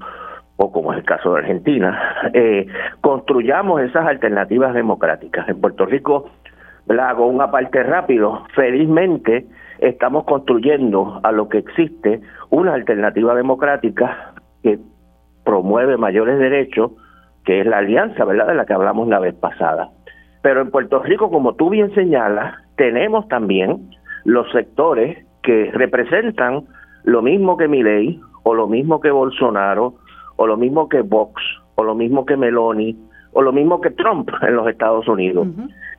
o como es el caso de Argentina, eh, construyamos esas alternativas democráticas. En Puerto Rico, hago una parte rápido, felizmente estamos construyendo a lo que existe una alternativa democrática que promueve mayores derechos, que es la alianza, ¿verdad?, de la que hablamos la vez pasada. Pero en Puerto Rico, como tú bien señalas, tenemos también los sectores que representan lo mismo que Milei o lo mismo que Bolsonaro o lo mismo que Vox, o lo mismo que Meloni, o lo mismo que Trump [LAUGHS] en los Estados Unidos.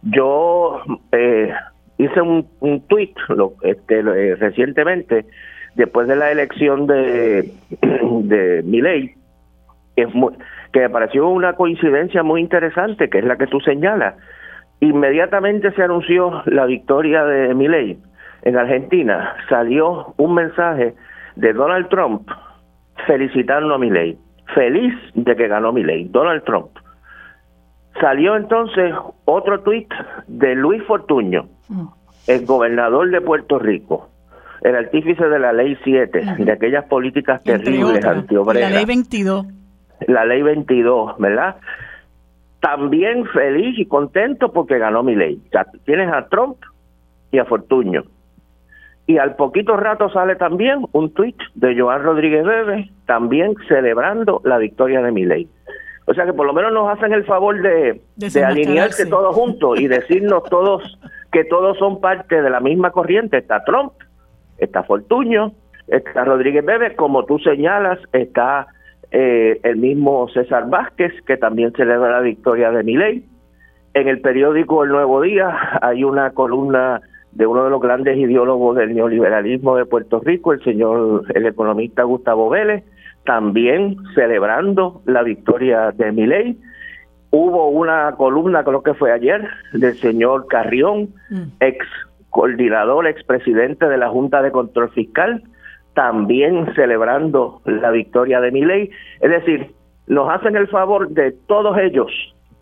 Yo eh, hice un, un tweet lo, este, eh, recientemente, después de la elección de, [CLEARS THROAT] de Milley, que, que me pareció una coincidencia muy interesante, que es la que tú señalas. Inmediatamente se anunció la victoria de Milley en Argentina, salió un mensaje de Donald Trump felicitando a Milley feliz de que ganó mi ley, Donald Trump. Salió entonces otro tuit de Luis Fortuño, mm. el gobernador de Puerto Rico, el artífice de la ley 7, de aquellas políticas terribles antiobreras. La ley 22. La ley 22, ¿verdad? También feliz y contento porque ganó mi ley. tienes a Trump y a Fortuño. Y al poquito rato sale también un tuit de Joan Rodríguez Bebe, también celebrando la victoria de ley. O sea que por lo menos nos hacen el favor de, de alinearse todos juntos y decirnos todos que todos son parte de la misma corriente. Está Trump, está Fortuño, está Rodríguez Bebe, como tú señalas, está eh, el mismo César Vázquez, que también celebra la victoria de ley. En el periódico El Nuevo Día hay una columna de uno de los grandes ideólogos del neoliberalismo de Puerto Rico, el señor, el economista Gustavo Vélez, también celebrando la victoria de Miley. Hubo una columna, creo que fue ayer, del señor Carrión, mm. ex coordinador, ex presidente de la Junta de Control Fiscal, también celebrando la victoria de Miley. Es decir, nos hacen el favor de todos ellos,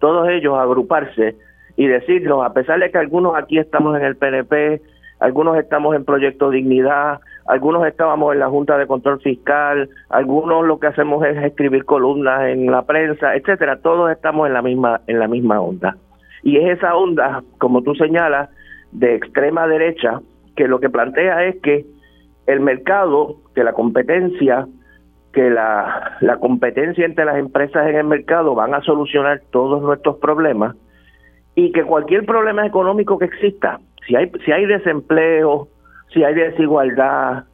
todos ellos agruparse y decirnos, a pesar de que algunos aquí estamos en el PNP, algunos estamos en Proyecto Dignidad, algunos estábamos en la Junta de Control Fiscal, algunos lo que hacemos es escribir columnas en la prensa, etcétera, todos estamos en la misma en la misma onda. Y es esa onda, como tú señalas, de extrema derecha que lo que plantea es que el mercado, que la competencia, que la, competencia entre las empresas en el mercado van a solucionar todos nuestros problemas y que cualquier problema económico que exista, si hay, si hay desempleo, si hay desigualdad,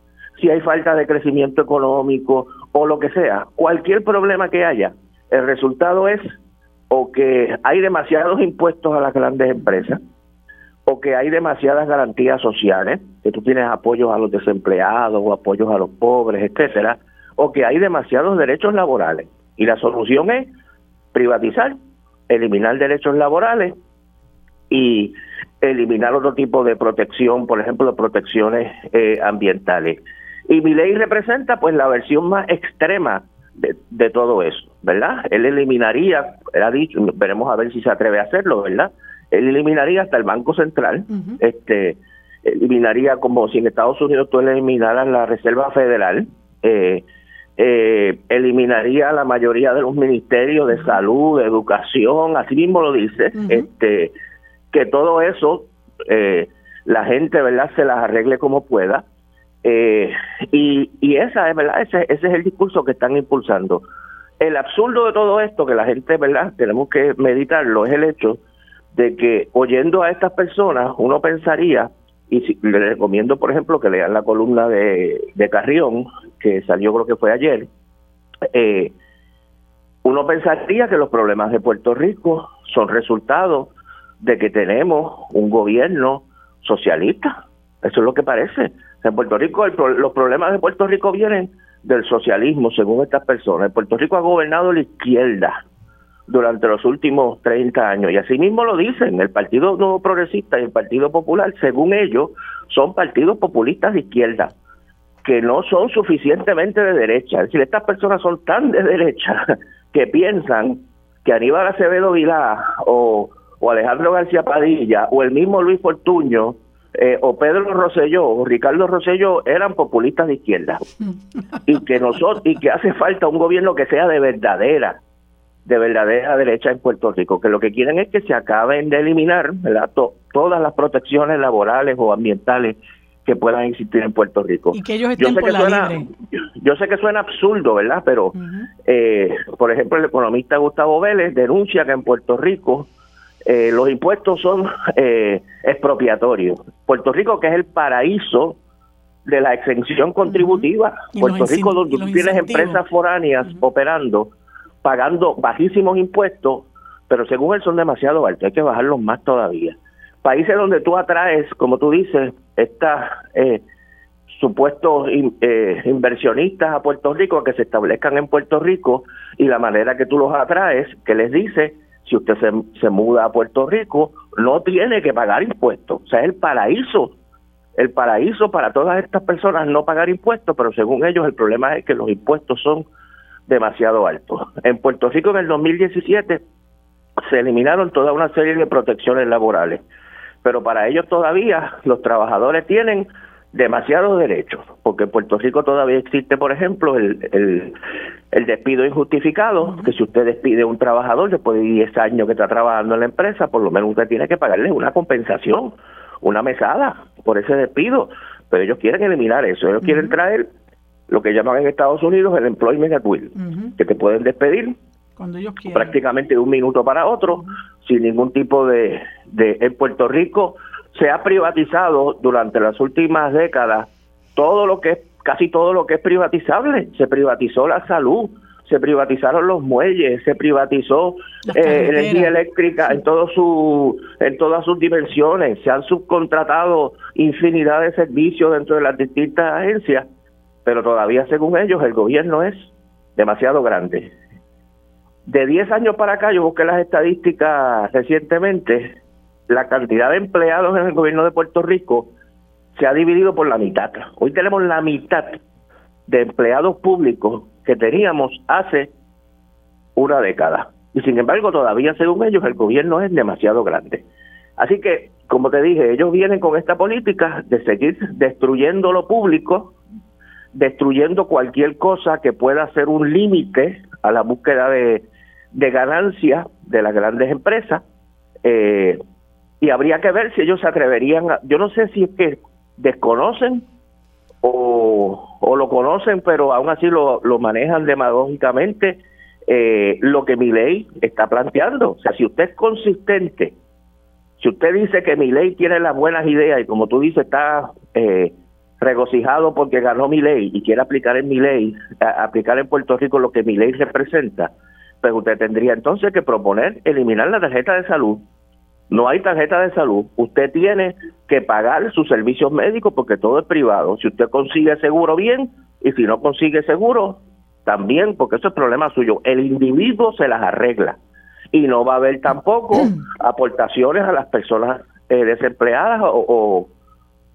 si hay falta de crecimiento económico o lo que sea, cualquier problema que haya, el resultado es o que hay demasiados impuestos a las grandes empresas, o que hay demasiadas garantías sociales, que tú tienes apoyos a los desempleados o apoyos a los pobres, etcétera, o que hay demasiados derechos laborales. Y la solución es privatizar, eliminar derechos laborales y eliminar otro tipo de protección, por ejemplo, protecciones eh, ambientales. Y mi ley representa pues la versión más extrema de, todo eso, ¿verdad? Él eliminaría, ha dicho, veremos a ver si se atreve a hacerlo, ¿verdad? Él eliminaría hasta el Banco Central, este eliminaría como si en Estados Unidos tú eliminaras la Reserva Federal, eh, eh, eliminaría la mayoría de los ministerios de salud, de educación, así mismo lo dice, este, que todo eso eh, la gente, ¿verdad?, se las arregle como pueda. Eh, y, y esa es, ¿verdad? Ese, ese es el discurso que están impulsando. El absurdo de todo esto, que la gente, ¿verdad?, tenemos que meditarlo, es el hecho de que oyendo a estas personas, uno pensaría, y si, le recomiendo, por ejemplo, que lean la columna de, de Carrión, que salió creo que fue ayer, eh, uno pensaría que los problemas de Puerto Rico son resultado de que tenemos un gobierno socialista. Eso es lo que parece. En Puerto Rico los problemas de Puerto Rico vienen del socialismo, según estas personas. Puerto Rico ha gobernado la izquierda durante los últimos 30 años. Y así mismo lo dicen, el Partido Nuevo Progresista y el Partido Popular, según ellos, son partidos populistas de izquierda, que no son suficientemente de derecha. Es decir, estas personas son tan de derecha [LAUGHS] que piensan que Aníbal Acevedo Vilá o, o Alejandro García Padilla o el mismo Luis Fortuño eh, o Pedro Rosselló o Ricardo Rosselló eran populistas de izquierda [LAUGHS] y que nosotros y que hace falta un gobierno que sea de verdadera de verdadera derecha en Puerto Rico, que lo que quieren es que se acaben de eliminar todas las protecciones laborales o ambientales que puedan existir en Puerto Rico. Y que ellos estén yo sé que suena, Yo, sé que suena absurdo, ¿verdad? Pero, eh, por ejemplo, el economista Gustavo Vélez denuncia que en Puerto Rico eh, los impuestos son [LAUGHS] eh, expropiatorios. Puerto Rico, que es el paraíso de la exención contributiva, Puerto Rico, donde tú tienes empresas foráneas operando, pagando bajísimos impuestos, pero según él son demasiado altos, hay que bajarlos más todavía. Países donde tú atraes, como tú dices, estas eh, supuestos eh, inversionistas a Puerto Rico que se establezcan en Puerto Rico y la manera que tú los atraes, que les dice si usted se, se muda a Puerto Rico, no tiene que pagar impuestos. O sea, es el paraíso, el paraíso para todas estas personas no pagar impuestos, pero según ellos el problema es que los impuestos son demasiado altos. En Puerto Rico en el 2017 se eliminaron toda una serie de protecciones laborales, pero para ellos todavía los trabajadores tienen demasiados derechos, porque en Puerto Rico todavía existe, por ejemplo, el, el, despido injustificado, que si usted despide a un trabajador después de 10 años que está trabajando en la empresa, por lo menos usted tiene que pagarle una compensación, una mesada por ese despido, pero ellos quieren eliminar eso, ellos quieren traer lo que llaman en Estados Unidos el employment at will, que te pueden despedir cuando ellos prácticamente de un minuto para otro, sin ningún tipo de, de... En Puerto Rico se ha privatizado durante las últimas décadas todo lo que es casi todo lo que es privatizable. Se privatizó la salud, se privatizaron los muelles, se privatizó eh, energía eléctrica en todo su en todas sus dimensiones, se han subcontratado infinidad de servicios dentro de las distintas agencias, pero todavía según ellos el gobierno es demasiado grande. De 10 años para acá, yo busqué las estadísticas recientemente, la cantidad de empleados en el gobierno de Puerto Rico se ha dividido por la mitad. Hoy tenemos la mitad de empleados públicos que teníamos hace una década. Y sin embargo, todavía según ellos, el gobierno es demasiado grande. Así que, como te dije, ellos vienen con esta política de seguir destruyendo lo público, destruyendo cualquier cosa que pueda ser un límite a la búsqueda de, de ganancias de las grandes empresas. Eh, y habría que ver si ellos se atreverían a, yo no sé si es que desconocen o, o lo conocen pero aún así lo, lo manejan demagógicamente eh, lo que mi ley está planteando o sea si usted es consistente si usted dice que mi ley tiene las buenas ideas y como tú dices está eh, regocijado porque ganó mi ley y quiere aplicar en mi ley aplicar en Puerto Rico lo que mi ley representa pues usted tendría entonces que proponer eliminar la tarjeta de salud no hay tarjeta de salud, usted tiene que pagar sus servicios médicos porque todo es privado. Si usted consigue seguro, bien, y si no consigue seguro, también, porque eso es problema suyo. El individuo se las arregla y no va a haber tampoco aportaciones a las personas eh, desempleadas o, o,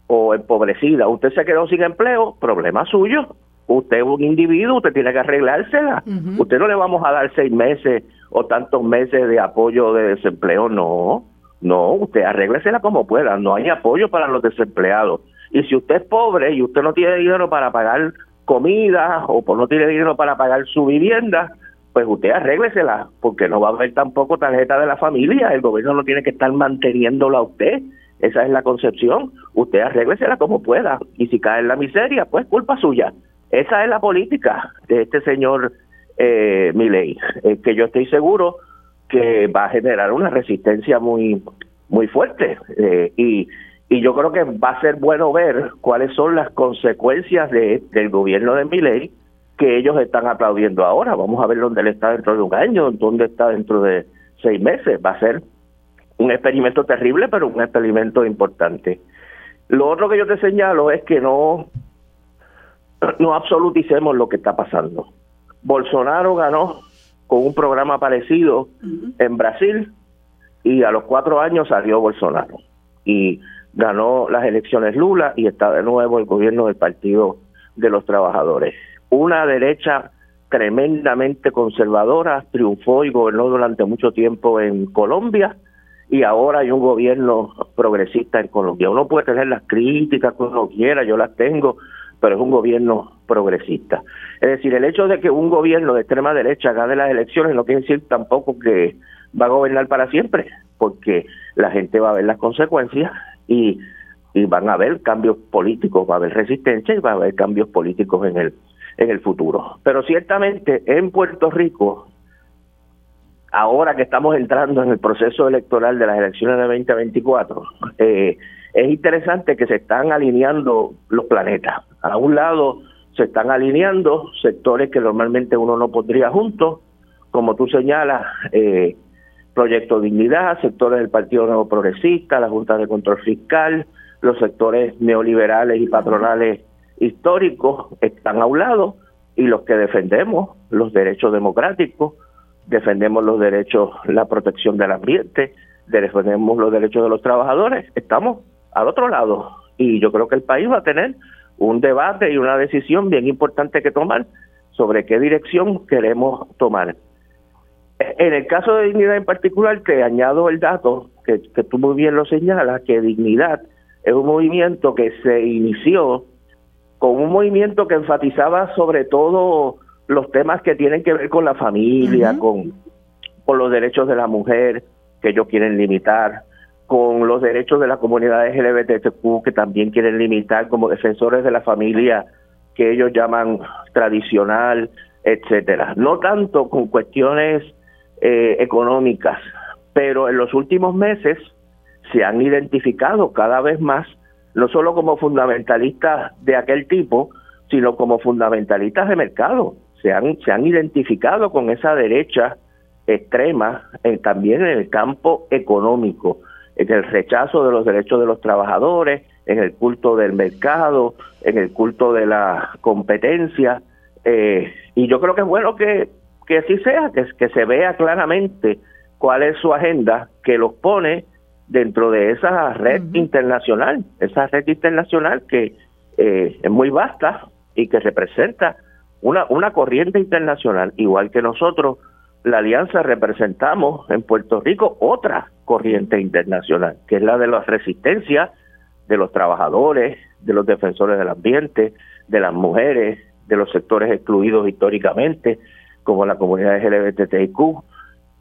empobrecidas. Usted se quedó sin empleo, problema suyo. Usted es un individuo, usted tiene que arreglársela. Usted no le vamos a dar seis meses o tantos meses de apoyo de desempleo, no. No, usted arréglesela como pueda, no hay apoyo para los desempleados. Y si usted es pobre y usted no tiene dinero para pagar comida o por no tener dinero para pagar su vivienda, pues usted arréglesela, porque no va a haber tampoco tarjeta de la familia, el gobierno no tiene que estar manteniéndola a usted, esa es la concepción, usted arréglesela como pueda, y si cae en la miseria, pues culpa suya. Esa es la política de este señor eh, Milei, eh, que yo estoy seguro que va a generar una resistencia muy muy fuerte eh, y, y yo creo que va a ser bueno ver cuáles son las consecuencias de, del gobierno de Milei que ellos están aplaudiendo ahora. Vamos a ver dónde él está dentro de un año, dónde está dentro de seis meses. Va a ser un experimento terrible, pero un experimento importante. Lo otro que yo te señalo es que no, no absoluticemos lo que está pasando. Bolsonaro ganó con un programa parecido en Brasil y a los cuatro años salió Bolsonaro y ganó las elecciones Lula y está de nuevo el gobierno del Partido de los Trabajadores. Una derecha tremendamente conservadora triunfó y gobernó durante mucho tiempo en Colombia y ahora hay un gobierno progresista en Colombia. Uno puede tener las críticas que quiera, yo las tengo, pero es un gobierno progresista. Es decir, el hecho de que un gobierno de extrema derecha gane las elecciones no quiere decir tampoco que va a gobernar para siempre, porque la gente va a ver las consecuencias y, y van a haber cambios políticos, va a haber resistencia y va a haber cambios políticos en el en el futuro. Pero ciertamente en Puerto Rico, ahora que estamos entrando en el proceso electoral de las elecciones de 2024, eh, es interesante que se están alineando los planetas. A un lado se están alineando sectores que normalmente uno no pondría juntos, como tú señalas, eh, Proyecto Dignidad, sectores del Partido Nuevo Progresista, la Junta de Control Fiscal, los sectores neoliberales y patronales históricos están a un lado y los que defendemos los derechos democráticos, defendemos los derechos, la protección del ambiente, defendemos los derechos de los trabajadores, estamos al otro lado y yo creo que el país va a tener un debate y una decisión bien importante que tomar sobre qué dirección queremos tomar. En el caso de dignidad en particular, te añado el dato que, que tú muy bien lo señalas, que dignidad es un movimiento que se inició con un movimiento que enfatizaba sobre todo los temas que tienen que ver con la familia, con, con los derechos de la mujer que ellos quieren limitar, con los derechos de la comunidad LGBTQ que también quieren limitar como defensores de la familia que ellos llaman tradicional, etcétera. No tanto con cuestiones eh, económicas, pero en los últimos meses se han identificado cada vez más no solo como fundamentalistas de aquel tipo, sino como fundamentalistas de mercado. Se han, se han identificado con esa derecha extrema también en el campo económico, en el rechazo de los derechos de los trabajadores, en el culto del mercado, en el culto de la competencia. Eh, y yo creo que es bueno que, que así sea, que, que se vea claramente cuál es su agenda, que los pone dentro de esa red internacional, esa red internacional que eh, es muy vasta y que representa una, una corriente internacional, igual que nosotros, la alianza representamos en Puerto Rico otra corriente internacional, que es la de la resistencia de los trabajadores, de los defensores del ambiente, de las mujeres, de los sectores excluidos históricamente, como la comunidad LGBTIQ,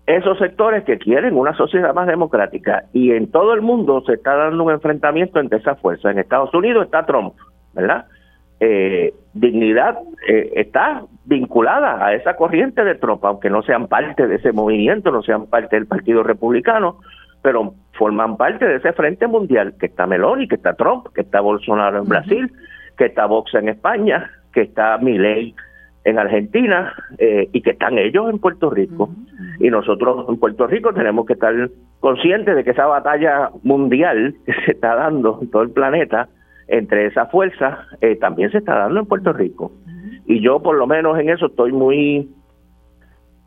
esos sectores que quieren una sociedad más democrática y en todo el mundo se está dando un enfrentamiento entre esas fuerzas. En Estados Unidos está Trump, ¿verdad? Eh, dignidad eh, está vinculada a esa corriente de Trump, aunque no sean parte de ese movimiento, no sean parte del Partido Republicano, pero forman parte de ese frente mundial, que está Meloni, que está Trump, que está Bolsonaro en Brasil, que está Vox en España, que está Milei en Argentina eh, y que están ellos en Puerto Rico. Y nosotros en Puerto Rico tenemos que estar conscientes de que esa batalla mundial [LAUGHS] que se está dando en todo el planeta entre esas fuerzas eh, también se está dando en Puerto Rico. Y yo por lo menos en eso estoy muy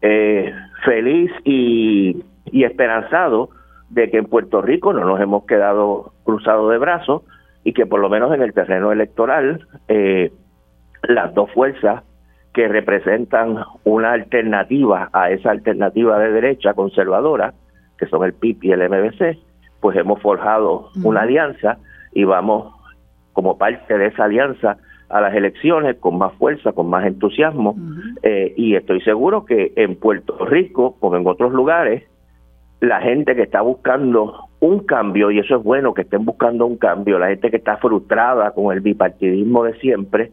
eh, feliz y, y esperanzado de que en Puerto Rico no nos hemos quedado cruzados de brazos y que por lo menos en el terreno electoral las dos fuerzas que representan una alternativa a esa alternativa de derecha conservadora, que son el PIB y el MBC, pues hemos forjado una alianza y vamos como parte de esa alianza a las elecciones con más fuerza, con más entusiasmo, eh, y estoy seguro que en Puerto Rico, como en otros lugares, la gente que está buscando un cambio, y eso es bueno que estén buscando un cambio, la gente que está frustrada con el bipartidismo de siempre,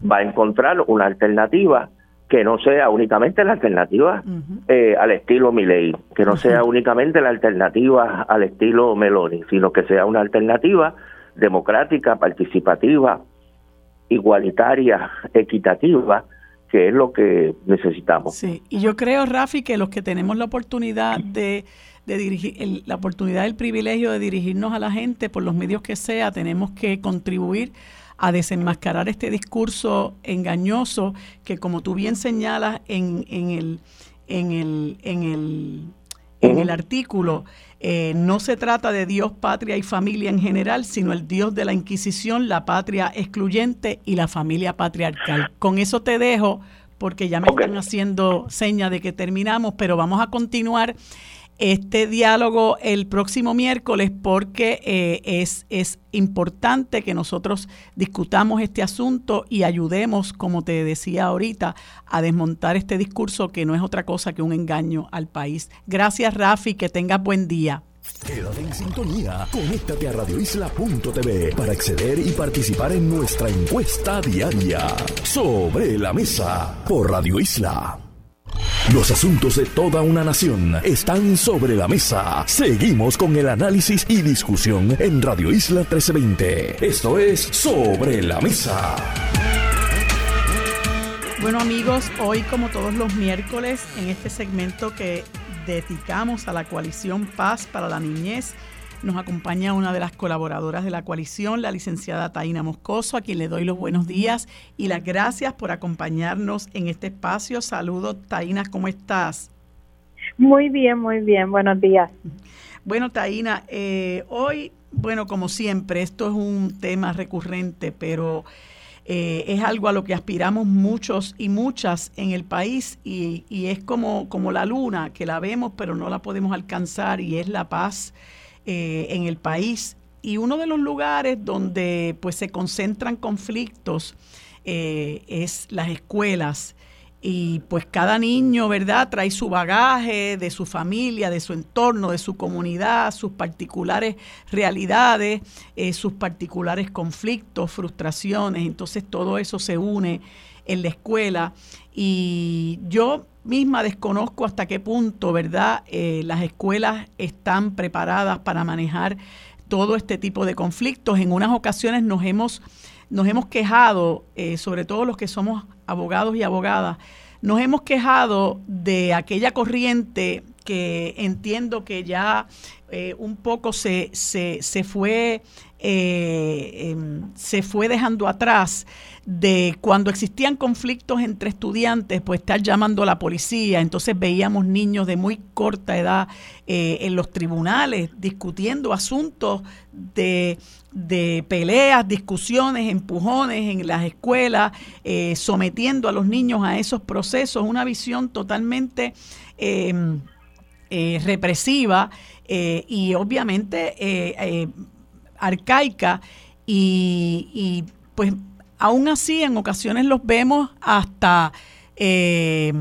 va a encontrar una alternativa que no sea únicamente la alternativa eh, al estilo Milei, que no sea únicamente la alternativa al estilo Meloni, sino que sea una alternativa democrática, participativa, igualitaria, equitativa, que es lo que necesitamos. Sí, y yo creo, Rafi, que los que tenemos la oportunidad de, de dirigir, la oportunidad, el privilegio de dirigirnos a la gente por los medios que sea, tenemos que contribuir a desenmascarar este discurso engañoso que, como tú bien señalas en, en el, en el, en el, en el artículo, eh, no se trata de Dios, patria y familia en general, sino el Dios de la Inquisición, la patria excluyente y la familia patriarcal. Con eso te dejo, porque ya me están haciendo seña de que terminamos, pero vamos a continuar este diálogo el próximo miércoles porque eh, es, es importante que nosotros discutamos este asunto y ayudemos, como te decía ahorita, a desmontar este discurso que no es otra cosa que un engaño al país. Gracias, Rafi, que tengas buen día. Quédate en sintonía, conéctate a radioisla.tv para acceder y participar en nuestra encuesta diaria sobre la mesa por Radio Isla. Los asuntos de toda una nación están sobre la mesa. Seguimos con el análisis y discusión en Radio Isla 1320. Esto es Sobre la Mesa. Bueno amigos, hoy como todos los miércoles en este segmento que dedicamos a la coalición Paz para la Niñez, nos acompaña una de las colaboradoras de la coalición, la licenciada Taina Moscoso, a quien le doy los buenos días y las gracias por acompañarnos en este espacio. Saludos, Taina, ¿cómo estás? Muy bien, muy bien, buenos días. Bueno, Taina, eh, hoy, bueno, como siempre, esto es un tema recurrente, pero eh, es algo a lo que aspiramos muchos y muchas en el país y, y es como, como la luna, que la vemos pero no la podemos alcanzar y es la paz eh, en el país. Y uno de los lugares donde pues se concentran conflictos eh, es las escuelas. Y pues cada niño, ¿verdad?, trae su bagaje de su familia, de su entorno, de su comunidad, sus particulares realidades, eh, sus particulares conflictos, frustraciones. Entonces todo eso se une en la escuela. Y yo misma desconozco hasta qué punto, ¿verdad?, eh, las escuelas están preparadas para manejar todo este tipo de conflictos. En unas ocasiones nos hemos, nos hemos quejado, eh, sobre todo los que somos abogados y abogadas, nos hemos quejado de aquella corriente que entiendo que ya eh, un poco se, se, se fue em, se fue dejando atrás de cuando existían conflictos entre estudiantes, pues estar llamando a la policía. Entonces veíamos niños de muy corta edad eh, en los tribunales discutiendo asuntos de, peleas, discusiones, empujones en las escuelas, eh, sometiendo a los niños a esos procesos, una visión totalmente em, eh, represiva y obviamente arcaica y pues Aún así, en ocasiones los vemos hasta, eh,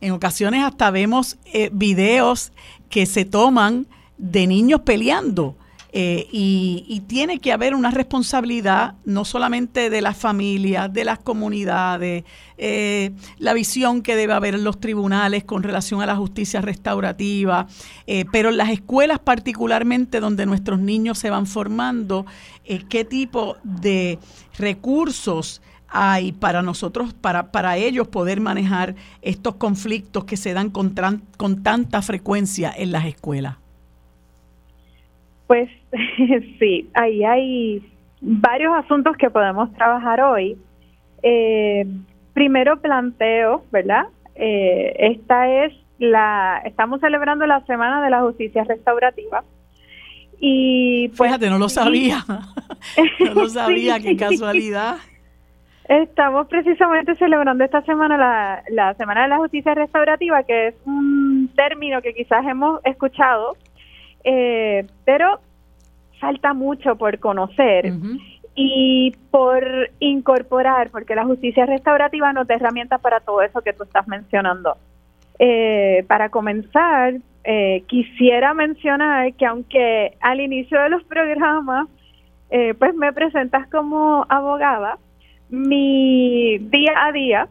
en ocasiones hasta vemos eh, videos que se toman de niños peleando. Eh, y, tiene que haber una responsabilidad no solamente de las familias, de las comunidades, eh, la visión que debe haber en los tribunales con relación a la justicia restaurativa, eh, pero en las escuelas particularmente donde nuestros niños se van formando, qué tipo de recursos hay para nosotros, para, para ellos poder manejar estos conflictos que se dan con, con tanta frecuencia en las escuelas. Pues [LAUGHS] sí, ahí hay varios asuntos que podemos trabajar hoy. Eh, primero planteo, ¿verdad? Eh, esta es la, estamos celebrando la Semana de la Justicia Restaurativa. Y pues, Fíjate, no lo sabía. [LAUGHS] no lo sabía, qué casualidad. Estamos precisamente celebrando esta semana la, la Semana de la Justicia Restaurativa, que es un término que quizás hemos escuchado eh, pero falta mucho por conocer y por incorporar, porque la justicia restaurativa nos da herramientas para todo eso que tú estás mencionando. Eh, para comenzar, eh, quisiera mencionar que aunque al inicio de los programas, eh, pues me presentas como abogada, mi día a día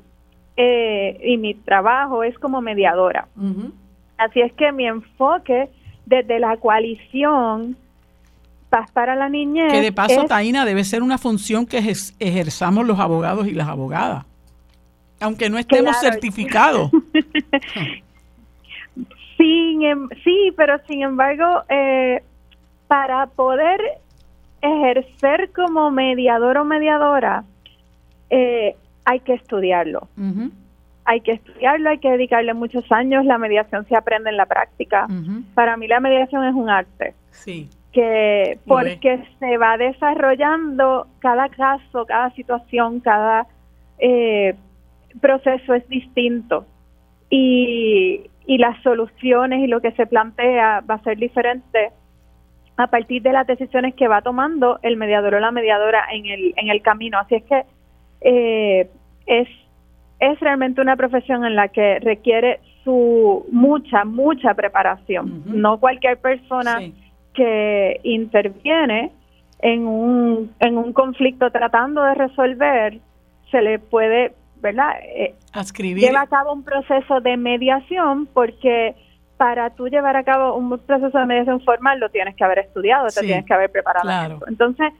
y mi trabajo es como mediadora. Así es que mi enfoque desde la coalición Paz para la Niñez. Que de paso, Taina, debe ser una función que ejerzamos los abogados y las abogadas, aunque no estemos certificados. [LAUGHS] Em, sí, pero sin embargo, eh, para poder ejercer como mediador o mediadora, eh, hay que estudiarlo. Hay que estudiarlo, hay que dedicarle muchos años. La mediación se aprende en la práctica. Para mí la mediación es un arte. Sí que porque se va desarrollando cada caso, cada situación, cada eh, proceso es distinto y, y las soluciones y lo que se plantea va a ser diferente a partir de las decisiones que va tomando el mediador o la mediadora en el, en el camino. Así es que eh, es, es realmente una profesión en la que requiere su mucha, mucha preparación. No cualquier persona que interviene en un, en un conflicto tratando de resolver, se le puede, ¿verdad? Eh, Ascribir. Lleva a cabo un proceso de mediación porque para tú llevar a cabo un proceso de mediación formal lo tienes que haber estudiado, te tienes que haber preparado. Entonces,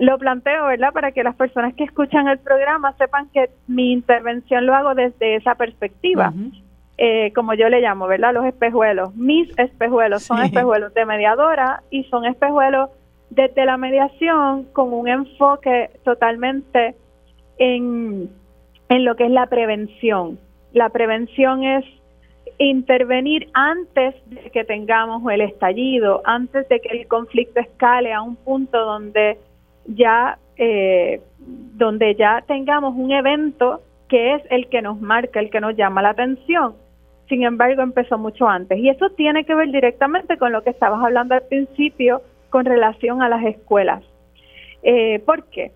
lo planteo, ¿verdad? Para que las personas que escuchan el programa sepan que mi intervención lo hago desde esa perspectiva. Eh, como yo le llamo, ¿verdad? Los espejuelos. Mis espejuelos son espejuelos de mediadora y son espejuelos desde la mediación con un enfoque totalmente en, en lo que es la prevención. La prevención es intervenir antes de que tengamos el estallido, antes de que el conflicto escale a un punto donde ya, eh, donde ya tengamos un evento que es el que nos marca, el que nos llama la atención sin embargo empezó mucho antes. Y eso tiene que ver directamente con lo que estabas hablando al principio con relación a las escuelas. Eh, ¿Por qué?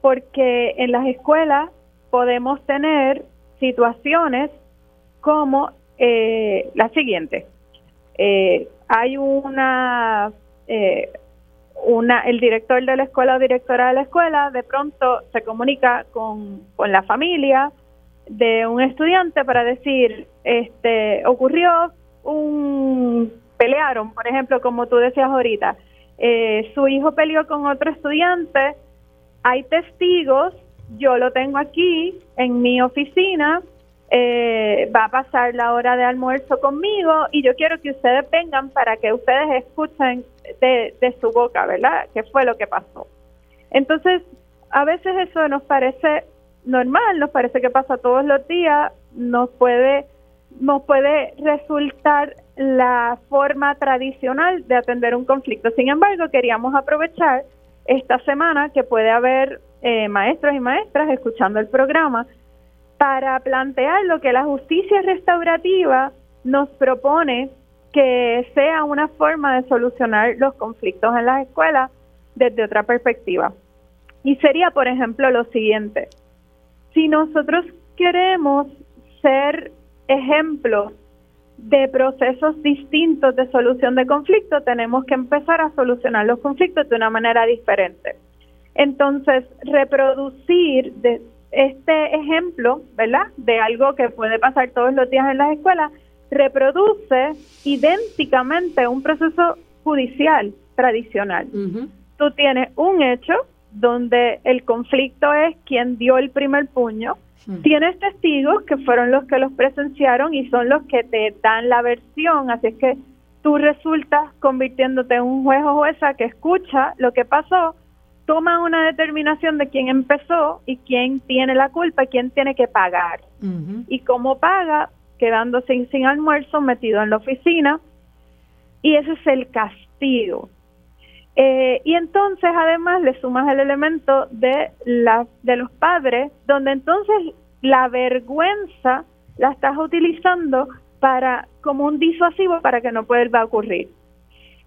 Porque en las escuelas podemos tener situaciones como eh, la siguiente. Eh, hay una, una, el director de la escuela o directora de la escuela de pronto se comunica con, con la familia de un estudiante para decir, este, ocurrió un, pelearon, por ejemplo, como tú decías ahorita, eh, su hijo peleó con otro estudiante, hay testigos, yo lo tengo aquí en mi oficina, eh, va a pasar la hora de almuerzo conmigo y yo quiero que ustedes vengan para que ustedes escuchen de, de su boca, ¿verdad? ¿Qué fue lo que pasó? Entonces, a veces eso nos parece normal, nos parece que pasa todos los días, nos puede, nos puede resultar la forma tradicional de atender un conflicto. Sin embargo, queríamos aprovechar esta semana que puede haber eh, maestros y maestras escuchando el programa para plantear lo que la justicia restaurativa nos propone que sea una forma de solucionar los conflictos en las escuelas desde otra perspectiva. Y sería, por ejemplo, lo siguiente si nosotros queremos ser ejemplos de procesos distintos de solución de conflictos, tenemos que empezar a solucionar los conflictos de una manera diferente. Entonces, reproducir de este ejemplo, ¿verdad? De algo que puede pasar todos los días en las escuelas, reproduce idénticamente un proceso judicial tradicional. Tú tienes un hecho, donde el conflicto es quien dio el primer puño. Tienes testigos que fueron los que los presenciaron y son los que te dan la versión, así es que tú resultas convirtiéndote en un juez o jueza que escucha lo que pasó, toma una determinación de quién empezó y quién tiene la culpa y quién tiene que pagar. Y cómo paga, quedándose sin almuerzo, metido en la oficina. Y ese es el castigo. Eh, y entonces además le sumas el elemento de, la, de los padres, donde entonces la vergüenza la estás utilizando para como un disuasivo para que no vuelva a ocurrir.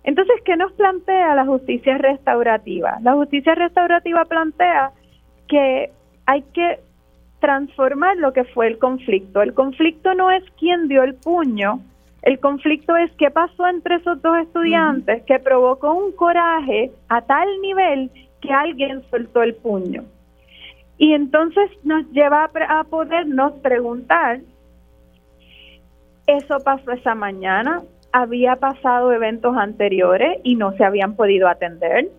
Entonces, ¿qué nos plantea la justicia restaurativa? La justicia restaurativa plantea que hay que transformar lo que fue el conflicto. El conflicto no es quién dio el puño, el conflicto es qué pasó entre esos dos estudiantes que provocó un coraje a tal nivel que alguien soltó el puño. Y entonces nos lleva a, podernos preguntar, ¿eso pasó esa mañana? ¿Había pasado eventos anteriores y no se habían podido atender?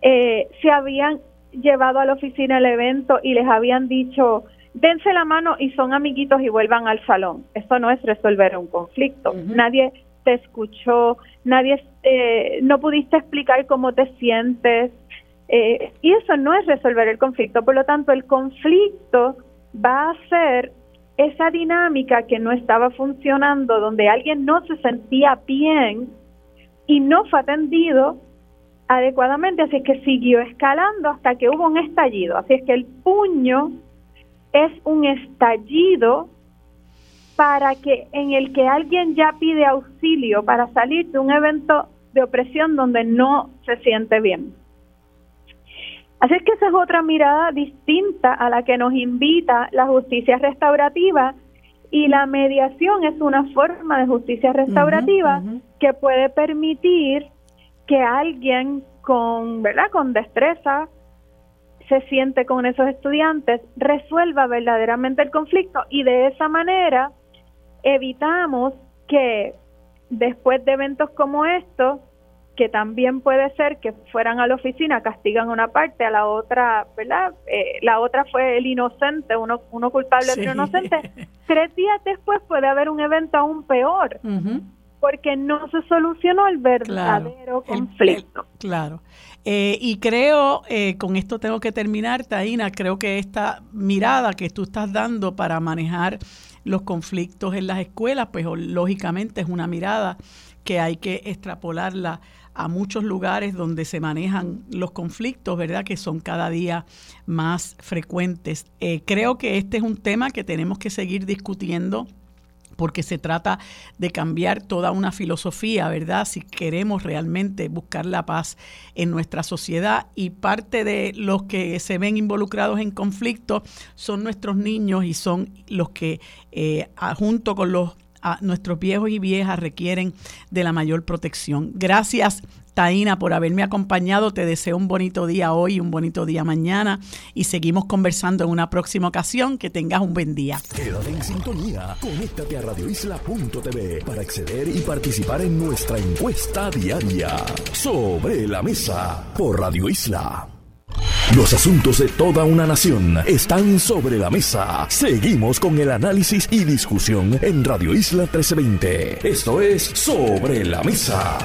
Eh, ¿Se habían llevado a la oficina el evento y les habían dicho, dense la mano y son amiguitos y vuelvan al salón? Eso no es resolver un conflicto. Nadie te escuchó, nadie, eh, no pudiste explicar cómo te sientes, eh, y eso no es resolver el conflicto. Por lo tanto, el conflicto va a ser esa dinámica que no estaba funcionando, donde alguien no se sentía bien y no fue atendido adecuadamente, así es que siguió escalando hasta que hubo un estallido. Así es que el puño es un estallido para que en el que alguien ya pide auxilio para salir de un evento de opresión donde no se siente bien. Así es que esa es otra mirada distinta a la que nos invita la justicia restaurativa y la mediación es una forma de justicia restaurativa que puede permitir que alguien con, ¿verdad? con destreza se siente con esos estudiantes, resuelva verdaderamente el conflicto y de esa manera evitamos que después de eventos como estos que también puede ser que fueran a la oficina, castigan una parte, a la otra, ¿verdad? Eh, la otra fue el inocente, uno, uno culpable, otro inocente. [LAUGHS] Tres días después puede haber un evento aún peor, porque no se solucionó el verdadero conflicto. claro. Eh, y creo, eh, con esto tengo que terminar, Taina, creo que esta mirada que tú estás dando para manejar los conflictos en las escuelas, pues lógicamente es una mirada que hay que extrapolarla a muchos lugares donde se manejan los conflictos, ¿verdad? Que son cada día más frecuentes. Eh, creo que este es un tema que tenemos que seguir discutiendo porque se trata de cambiar toda una filosofía, ¿verdad? Si queremos realmente buscar la paz en nuestra sociedad y parte de los que se ven involucrados en conflictos son nuestros niños y son los que eh, junto con los nuestros viejos y viejas requieren de la mayor protección. Gracias, Taina, por haberme acompañado. Te deseo un bonito día hoy, un bonito día mañana y seguimos conversando en una próxima ocasión. Que tengas un buen día. Quédate en sintonía. Conéctate a radioisla.tv para acceder y participar en nuestra encuesta diaria sobre la mesa por Radio Isla. Los asuntos de toda una nación están sobre la mesa. Seguimos con el análisis y discusión en Radio Isla 1320. Esto es Sobre la Mesa.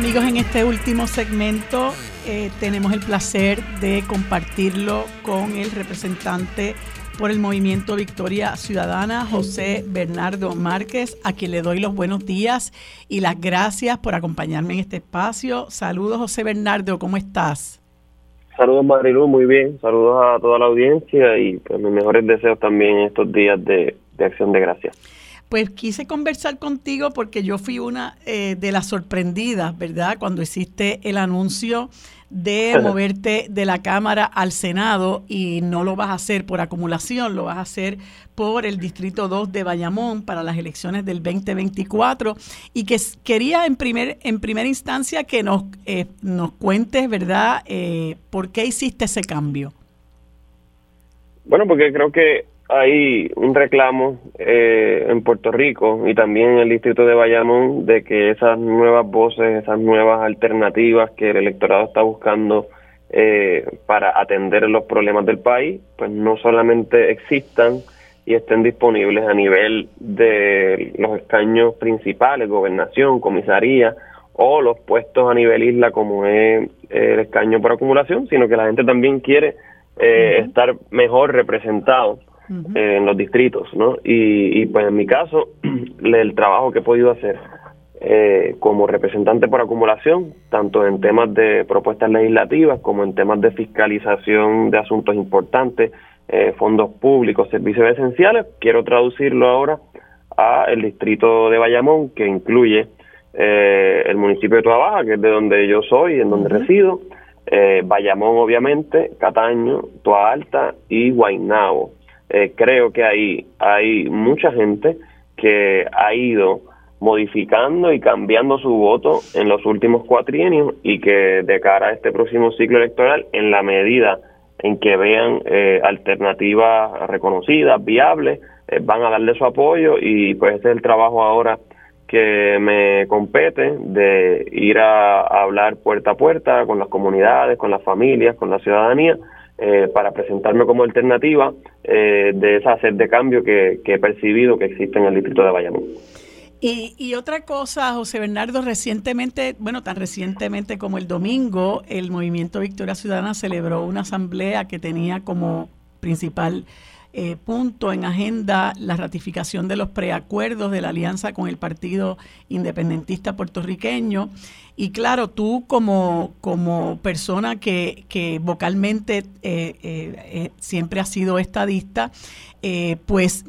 Amigos, en este último segmento eh, tenemos el placer de compartirlo con el representante por el movimiento Victoria Ciudadana, José Bernardo Márquez, a quien le doy los buenos días y las gracias por acompañarme en este espacio. Saludos, José Bernardo, ¿cómo estás? Saludos, Marilu, muy bien. Saludos a toda la audiencia y pues, mis mejores deseos también en estos días de, acción de gracias. Pues quise conversar contigo porque yo fui una eh, de las sorprendidas, ¿verdad? Cuando hiciste el anuncio de moverte de la Cámara al Senado y no lo vas a hacer por acumulación, lo vas a hacer por el Distrito 2 de Bayamón para las elecciones del 2024 y que quería en, primer, en primera instancia que nos, eh, nos cuentes, ¿verdad?, eh, por qué hiciste ese cambio. Bueno, porque creo que hay un reclamo eh, en Puerto Rico y también en el distrito de Bayamón de que esas nuevas voces, esas nuevas alternativas que el electorado está buscando eh, para atender los problemas del país, pues no solamente existan y estén disponibles a nivel de los escaños principales, gobernación, comisaría o los puestos a nivel isla como es el escaño por acumulación, sino que la gente también quiere eh, estar mejor representado eh, en los distritos, ¿no? Y, pues en mi caso, [CLEARS THROAT] el trabajo que he podido hacer eh, como representante por acumulación, tanto en temas de propuestas legislativas como en temas de fiscalización de asuntos importantes, eh, fondos públicos, servicios esenciales, quiero traducirlo ahora a el distrito de Bayamón, que incluye eh, el municipio de Tuabaja, que es de donde yo soy, en donde resido, eh, Bayamón obviamente, Cataño, Toa Alta y Guaynabo. Eh, creo que ahí hay mucha gente que ha ido modificando y cambiando su voto en los últimos cuatrienios y que de cara a este próximo ciclo electoral, en la medida en que vean eh, alternativas reconocidas, viables, eh, van a darle su apoyo y pues ese es el trabajo ahora que me compete de ir a, hablar puerta a puerta con las comunidades, con las familias, con la ciudadanía, eh, para presentarme como alternativa de esa sed de cambio que, que he percibido que existe en el distrito de Bayamón. Y, y, otra cosa, José Bernardo, recientemente, bueno, tan recientemente como el domingo, el Movimiento Victoria Ciudadana celebró una asamblea que tenía como principal eh, punto en agenda la ratificación de los preacuerdos de la alianza con el Partido Independentista Puertorriqueño. Y claro, tú como, como persona que, que vocalmente eh, eh, siempre has sido estadista, pues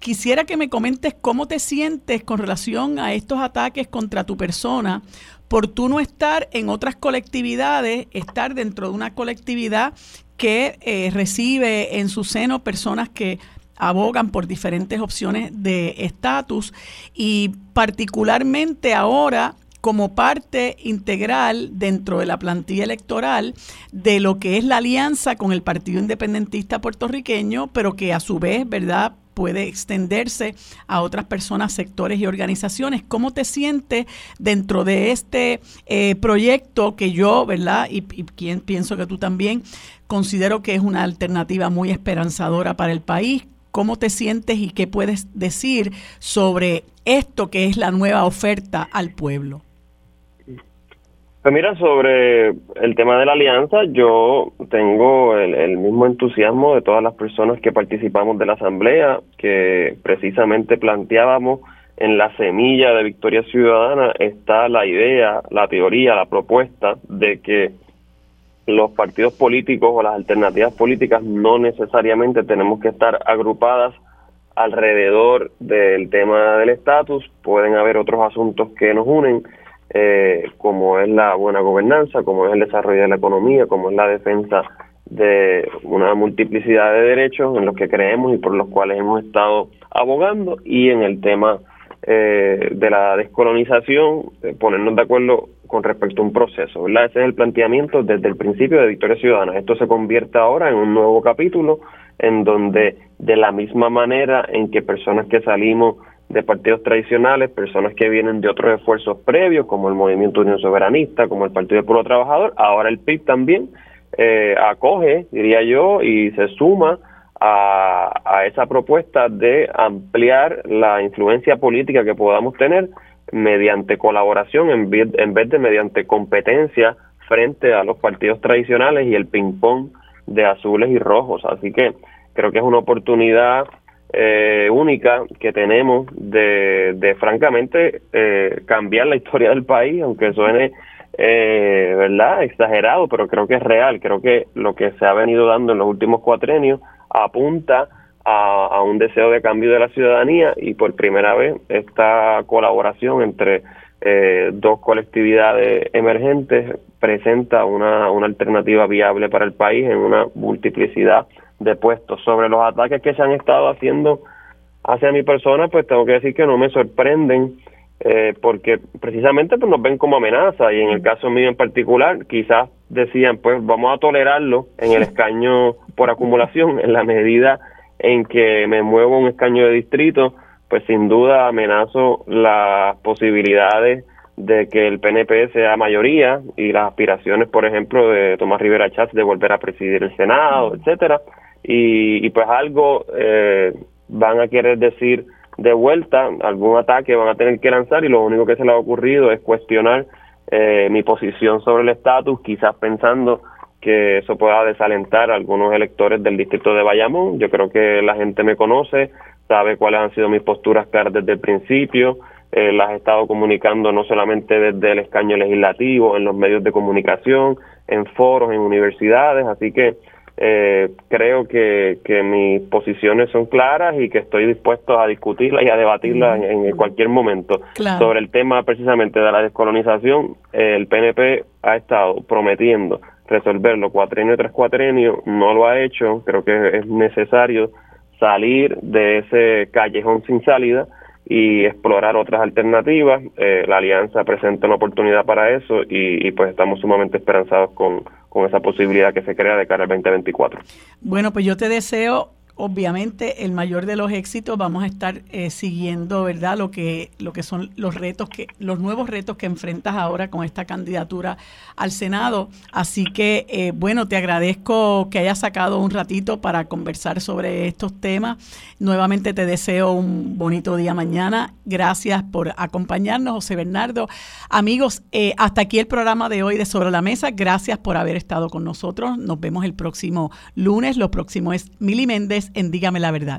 quisiera que me comentes cómo te sientes con relación a estos ataques contra tu persona por tú no estar en otras colectividades, estar dentro de una colectividad que eh, recibe en su seno personas que abogan por diferentes opciones de estatus y particularmente ahora como parte integral dentro de la plantilla electoral de lo que es la alianza con el Partido Independentista puertorriqueño, pero que a su vez, ¿verdad?, puede extenderse a otras personas, sectores y organizaciones. ¿Cómo te sientes dentro de este eh, proyecto que yo, ¿verdad? Y, y pienso que tú también considero que es una alternativa muy esperanzadora para el país. ¿Cómo te sientes y qué puedes decir sobre esto que es la nueva oferta al pueblo? Pues mira, sobre el tema de la alianza, yo tengo el, mismo entusiasmo de todas las personas que participamos de la asamblea, que precisamente planteábamos en la semilla de Victoria Ciudadana está la idea, la teoría, la propuesta de que los partidos políticos o las alternativas políticas no necesariamente tenemos que estar agrupadas alrededor del tema del estatus, pueden haber otros asuntos que nos unen eh, como es la buena gobernanza, como es el desarrollo de la economía, como es la defensa de una multiplicidad de derechos en los que creemos y por los cuales hemos estado abogando. Y en el tema eh, de la descolonización, ponernos de acuerdo con respecto a un proceso, ¿verdad? Ese es el planteamiento desde el principio de Victoria Ciudadana. Esto se convierte ahora en un nuevo capítulo en donde de la misma manera en que personas que salimos de partidos tradicionales, personas que vienen de otros esfuerzos previos, como el Movimiento Unión Soberanista, como el Partido del Pueblo Trabajador, ahora el PIB también eh, acoge, diría yo, y se suma a, a esa propuesta de ampliar la influencia política que podamos tener mediante colaboración en vez, en vez de mediante competencia frente a los partidos tradicionales y el ping-pong de azules y rojos. Así que creo que es una oportunidad eh, única que tenemos de, de francamente eh, cambiar la historia del país, aunque suene eh, verdad exagerado, pero creo que es real. Creo que lo que se ha venido dando en los últimos cuatrenios apunta a, a un deseo de cambio de la ciudadanía y por primera vez esta colaboración entre eh, dos colectividades emergentes presenta una, una alternativa viable para el país en una multiplicidad de puestos. Sobre los ataques que se han estado haciendo hacia mi persona, pues tengo que decir que no me sorprenden, eh, porque precisamente pues nos ven como amenaza y en el caso mío en particular, quizás decían, pues vamos a tolerarlo en el escaño por acumulación, en la medida en que me muevo un escaño de distrito, pues sin duda amenazo las posibilidades de que el PNP sea mayoría y las aspiraciones, por ejemplo, de Tomás Rivera Chávez de volver a presidir el Senado, etcétera. Y, pues algo eh, van a querer decir de vuelta, algún ataque van a tener que lanzar y lo único que se le ha ocurrido es cuestionar eh, mi posición sobre el estatus, quizás pensando que eso pueda desalentar a algunos electores del distrito de Bayamón. Yo creo que la gente me conoce, sabe cuáles han sido mis posturas claras desde el principio, eh, las he estado comunicando no solamente desde el escaño legislativo, en los medios de comunicación, en foros, en universidades, así que eh, creo que, que, mis posiciones son claras y que estoy dispuesto a discutirlas y a debatirlas en, cualquier momento. Sobre el tema precisamente de la descolonización, el PNP ha estado prometiendo resolverlo cuatrenio tras cuatrenio, no lo ha hecho, creo que es necesario salir de ese callejón sin salida y explorar otras alternativas. Eh, la alianza presenta una oportunidad para eso y, y pues estamos sumamente esperanzados con, con esa posibilidad que se crea de cara al 2024. Bueno, pues yo te deseo obviamente el mayor de los éxitos vamos a estar eh, siguiendo verdad lo que lo que son los retos que los nuevos retos que enfrentas ahora con esta candidatura al senado. Así que eh, bueno te agradezco que hayas sacado un ratito para conversar sobre estos temas. Nuevamente te deseo un bonito día mañana. Gracias por acompañarnos José Bernardo. Amigos eh, hasta aquí el programa de hoy de sobre la mesa. Gracias por haber estado con nosotros. Nos vemos el próximo lunes. Lo próximo es Mili Méndez en Dígame la Verdad.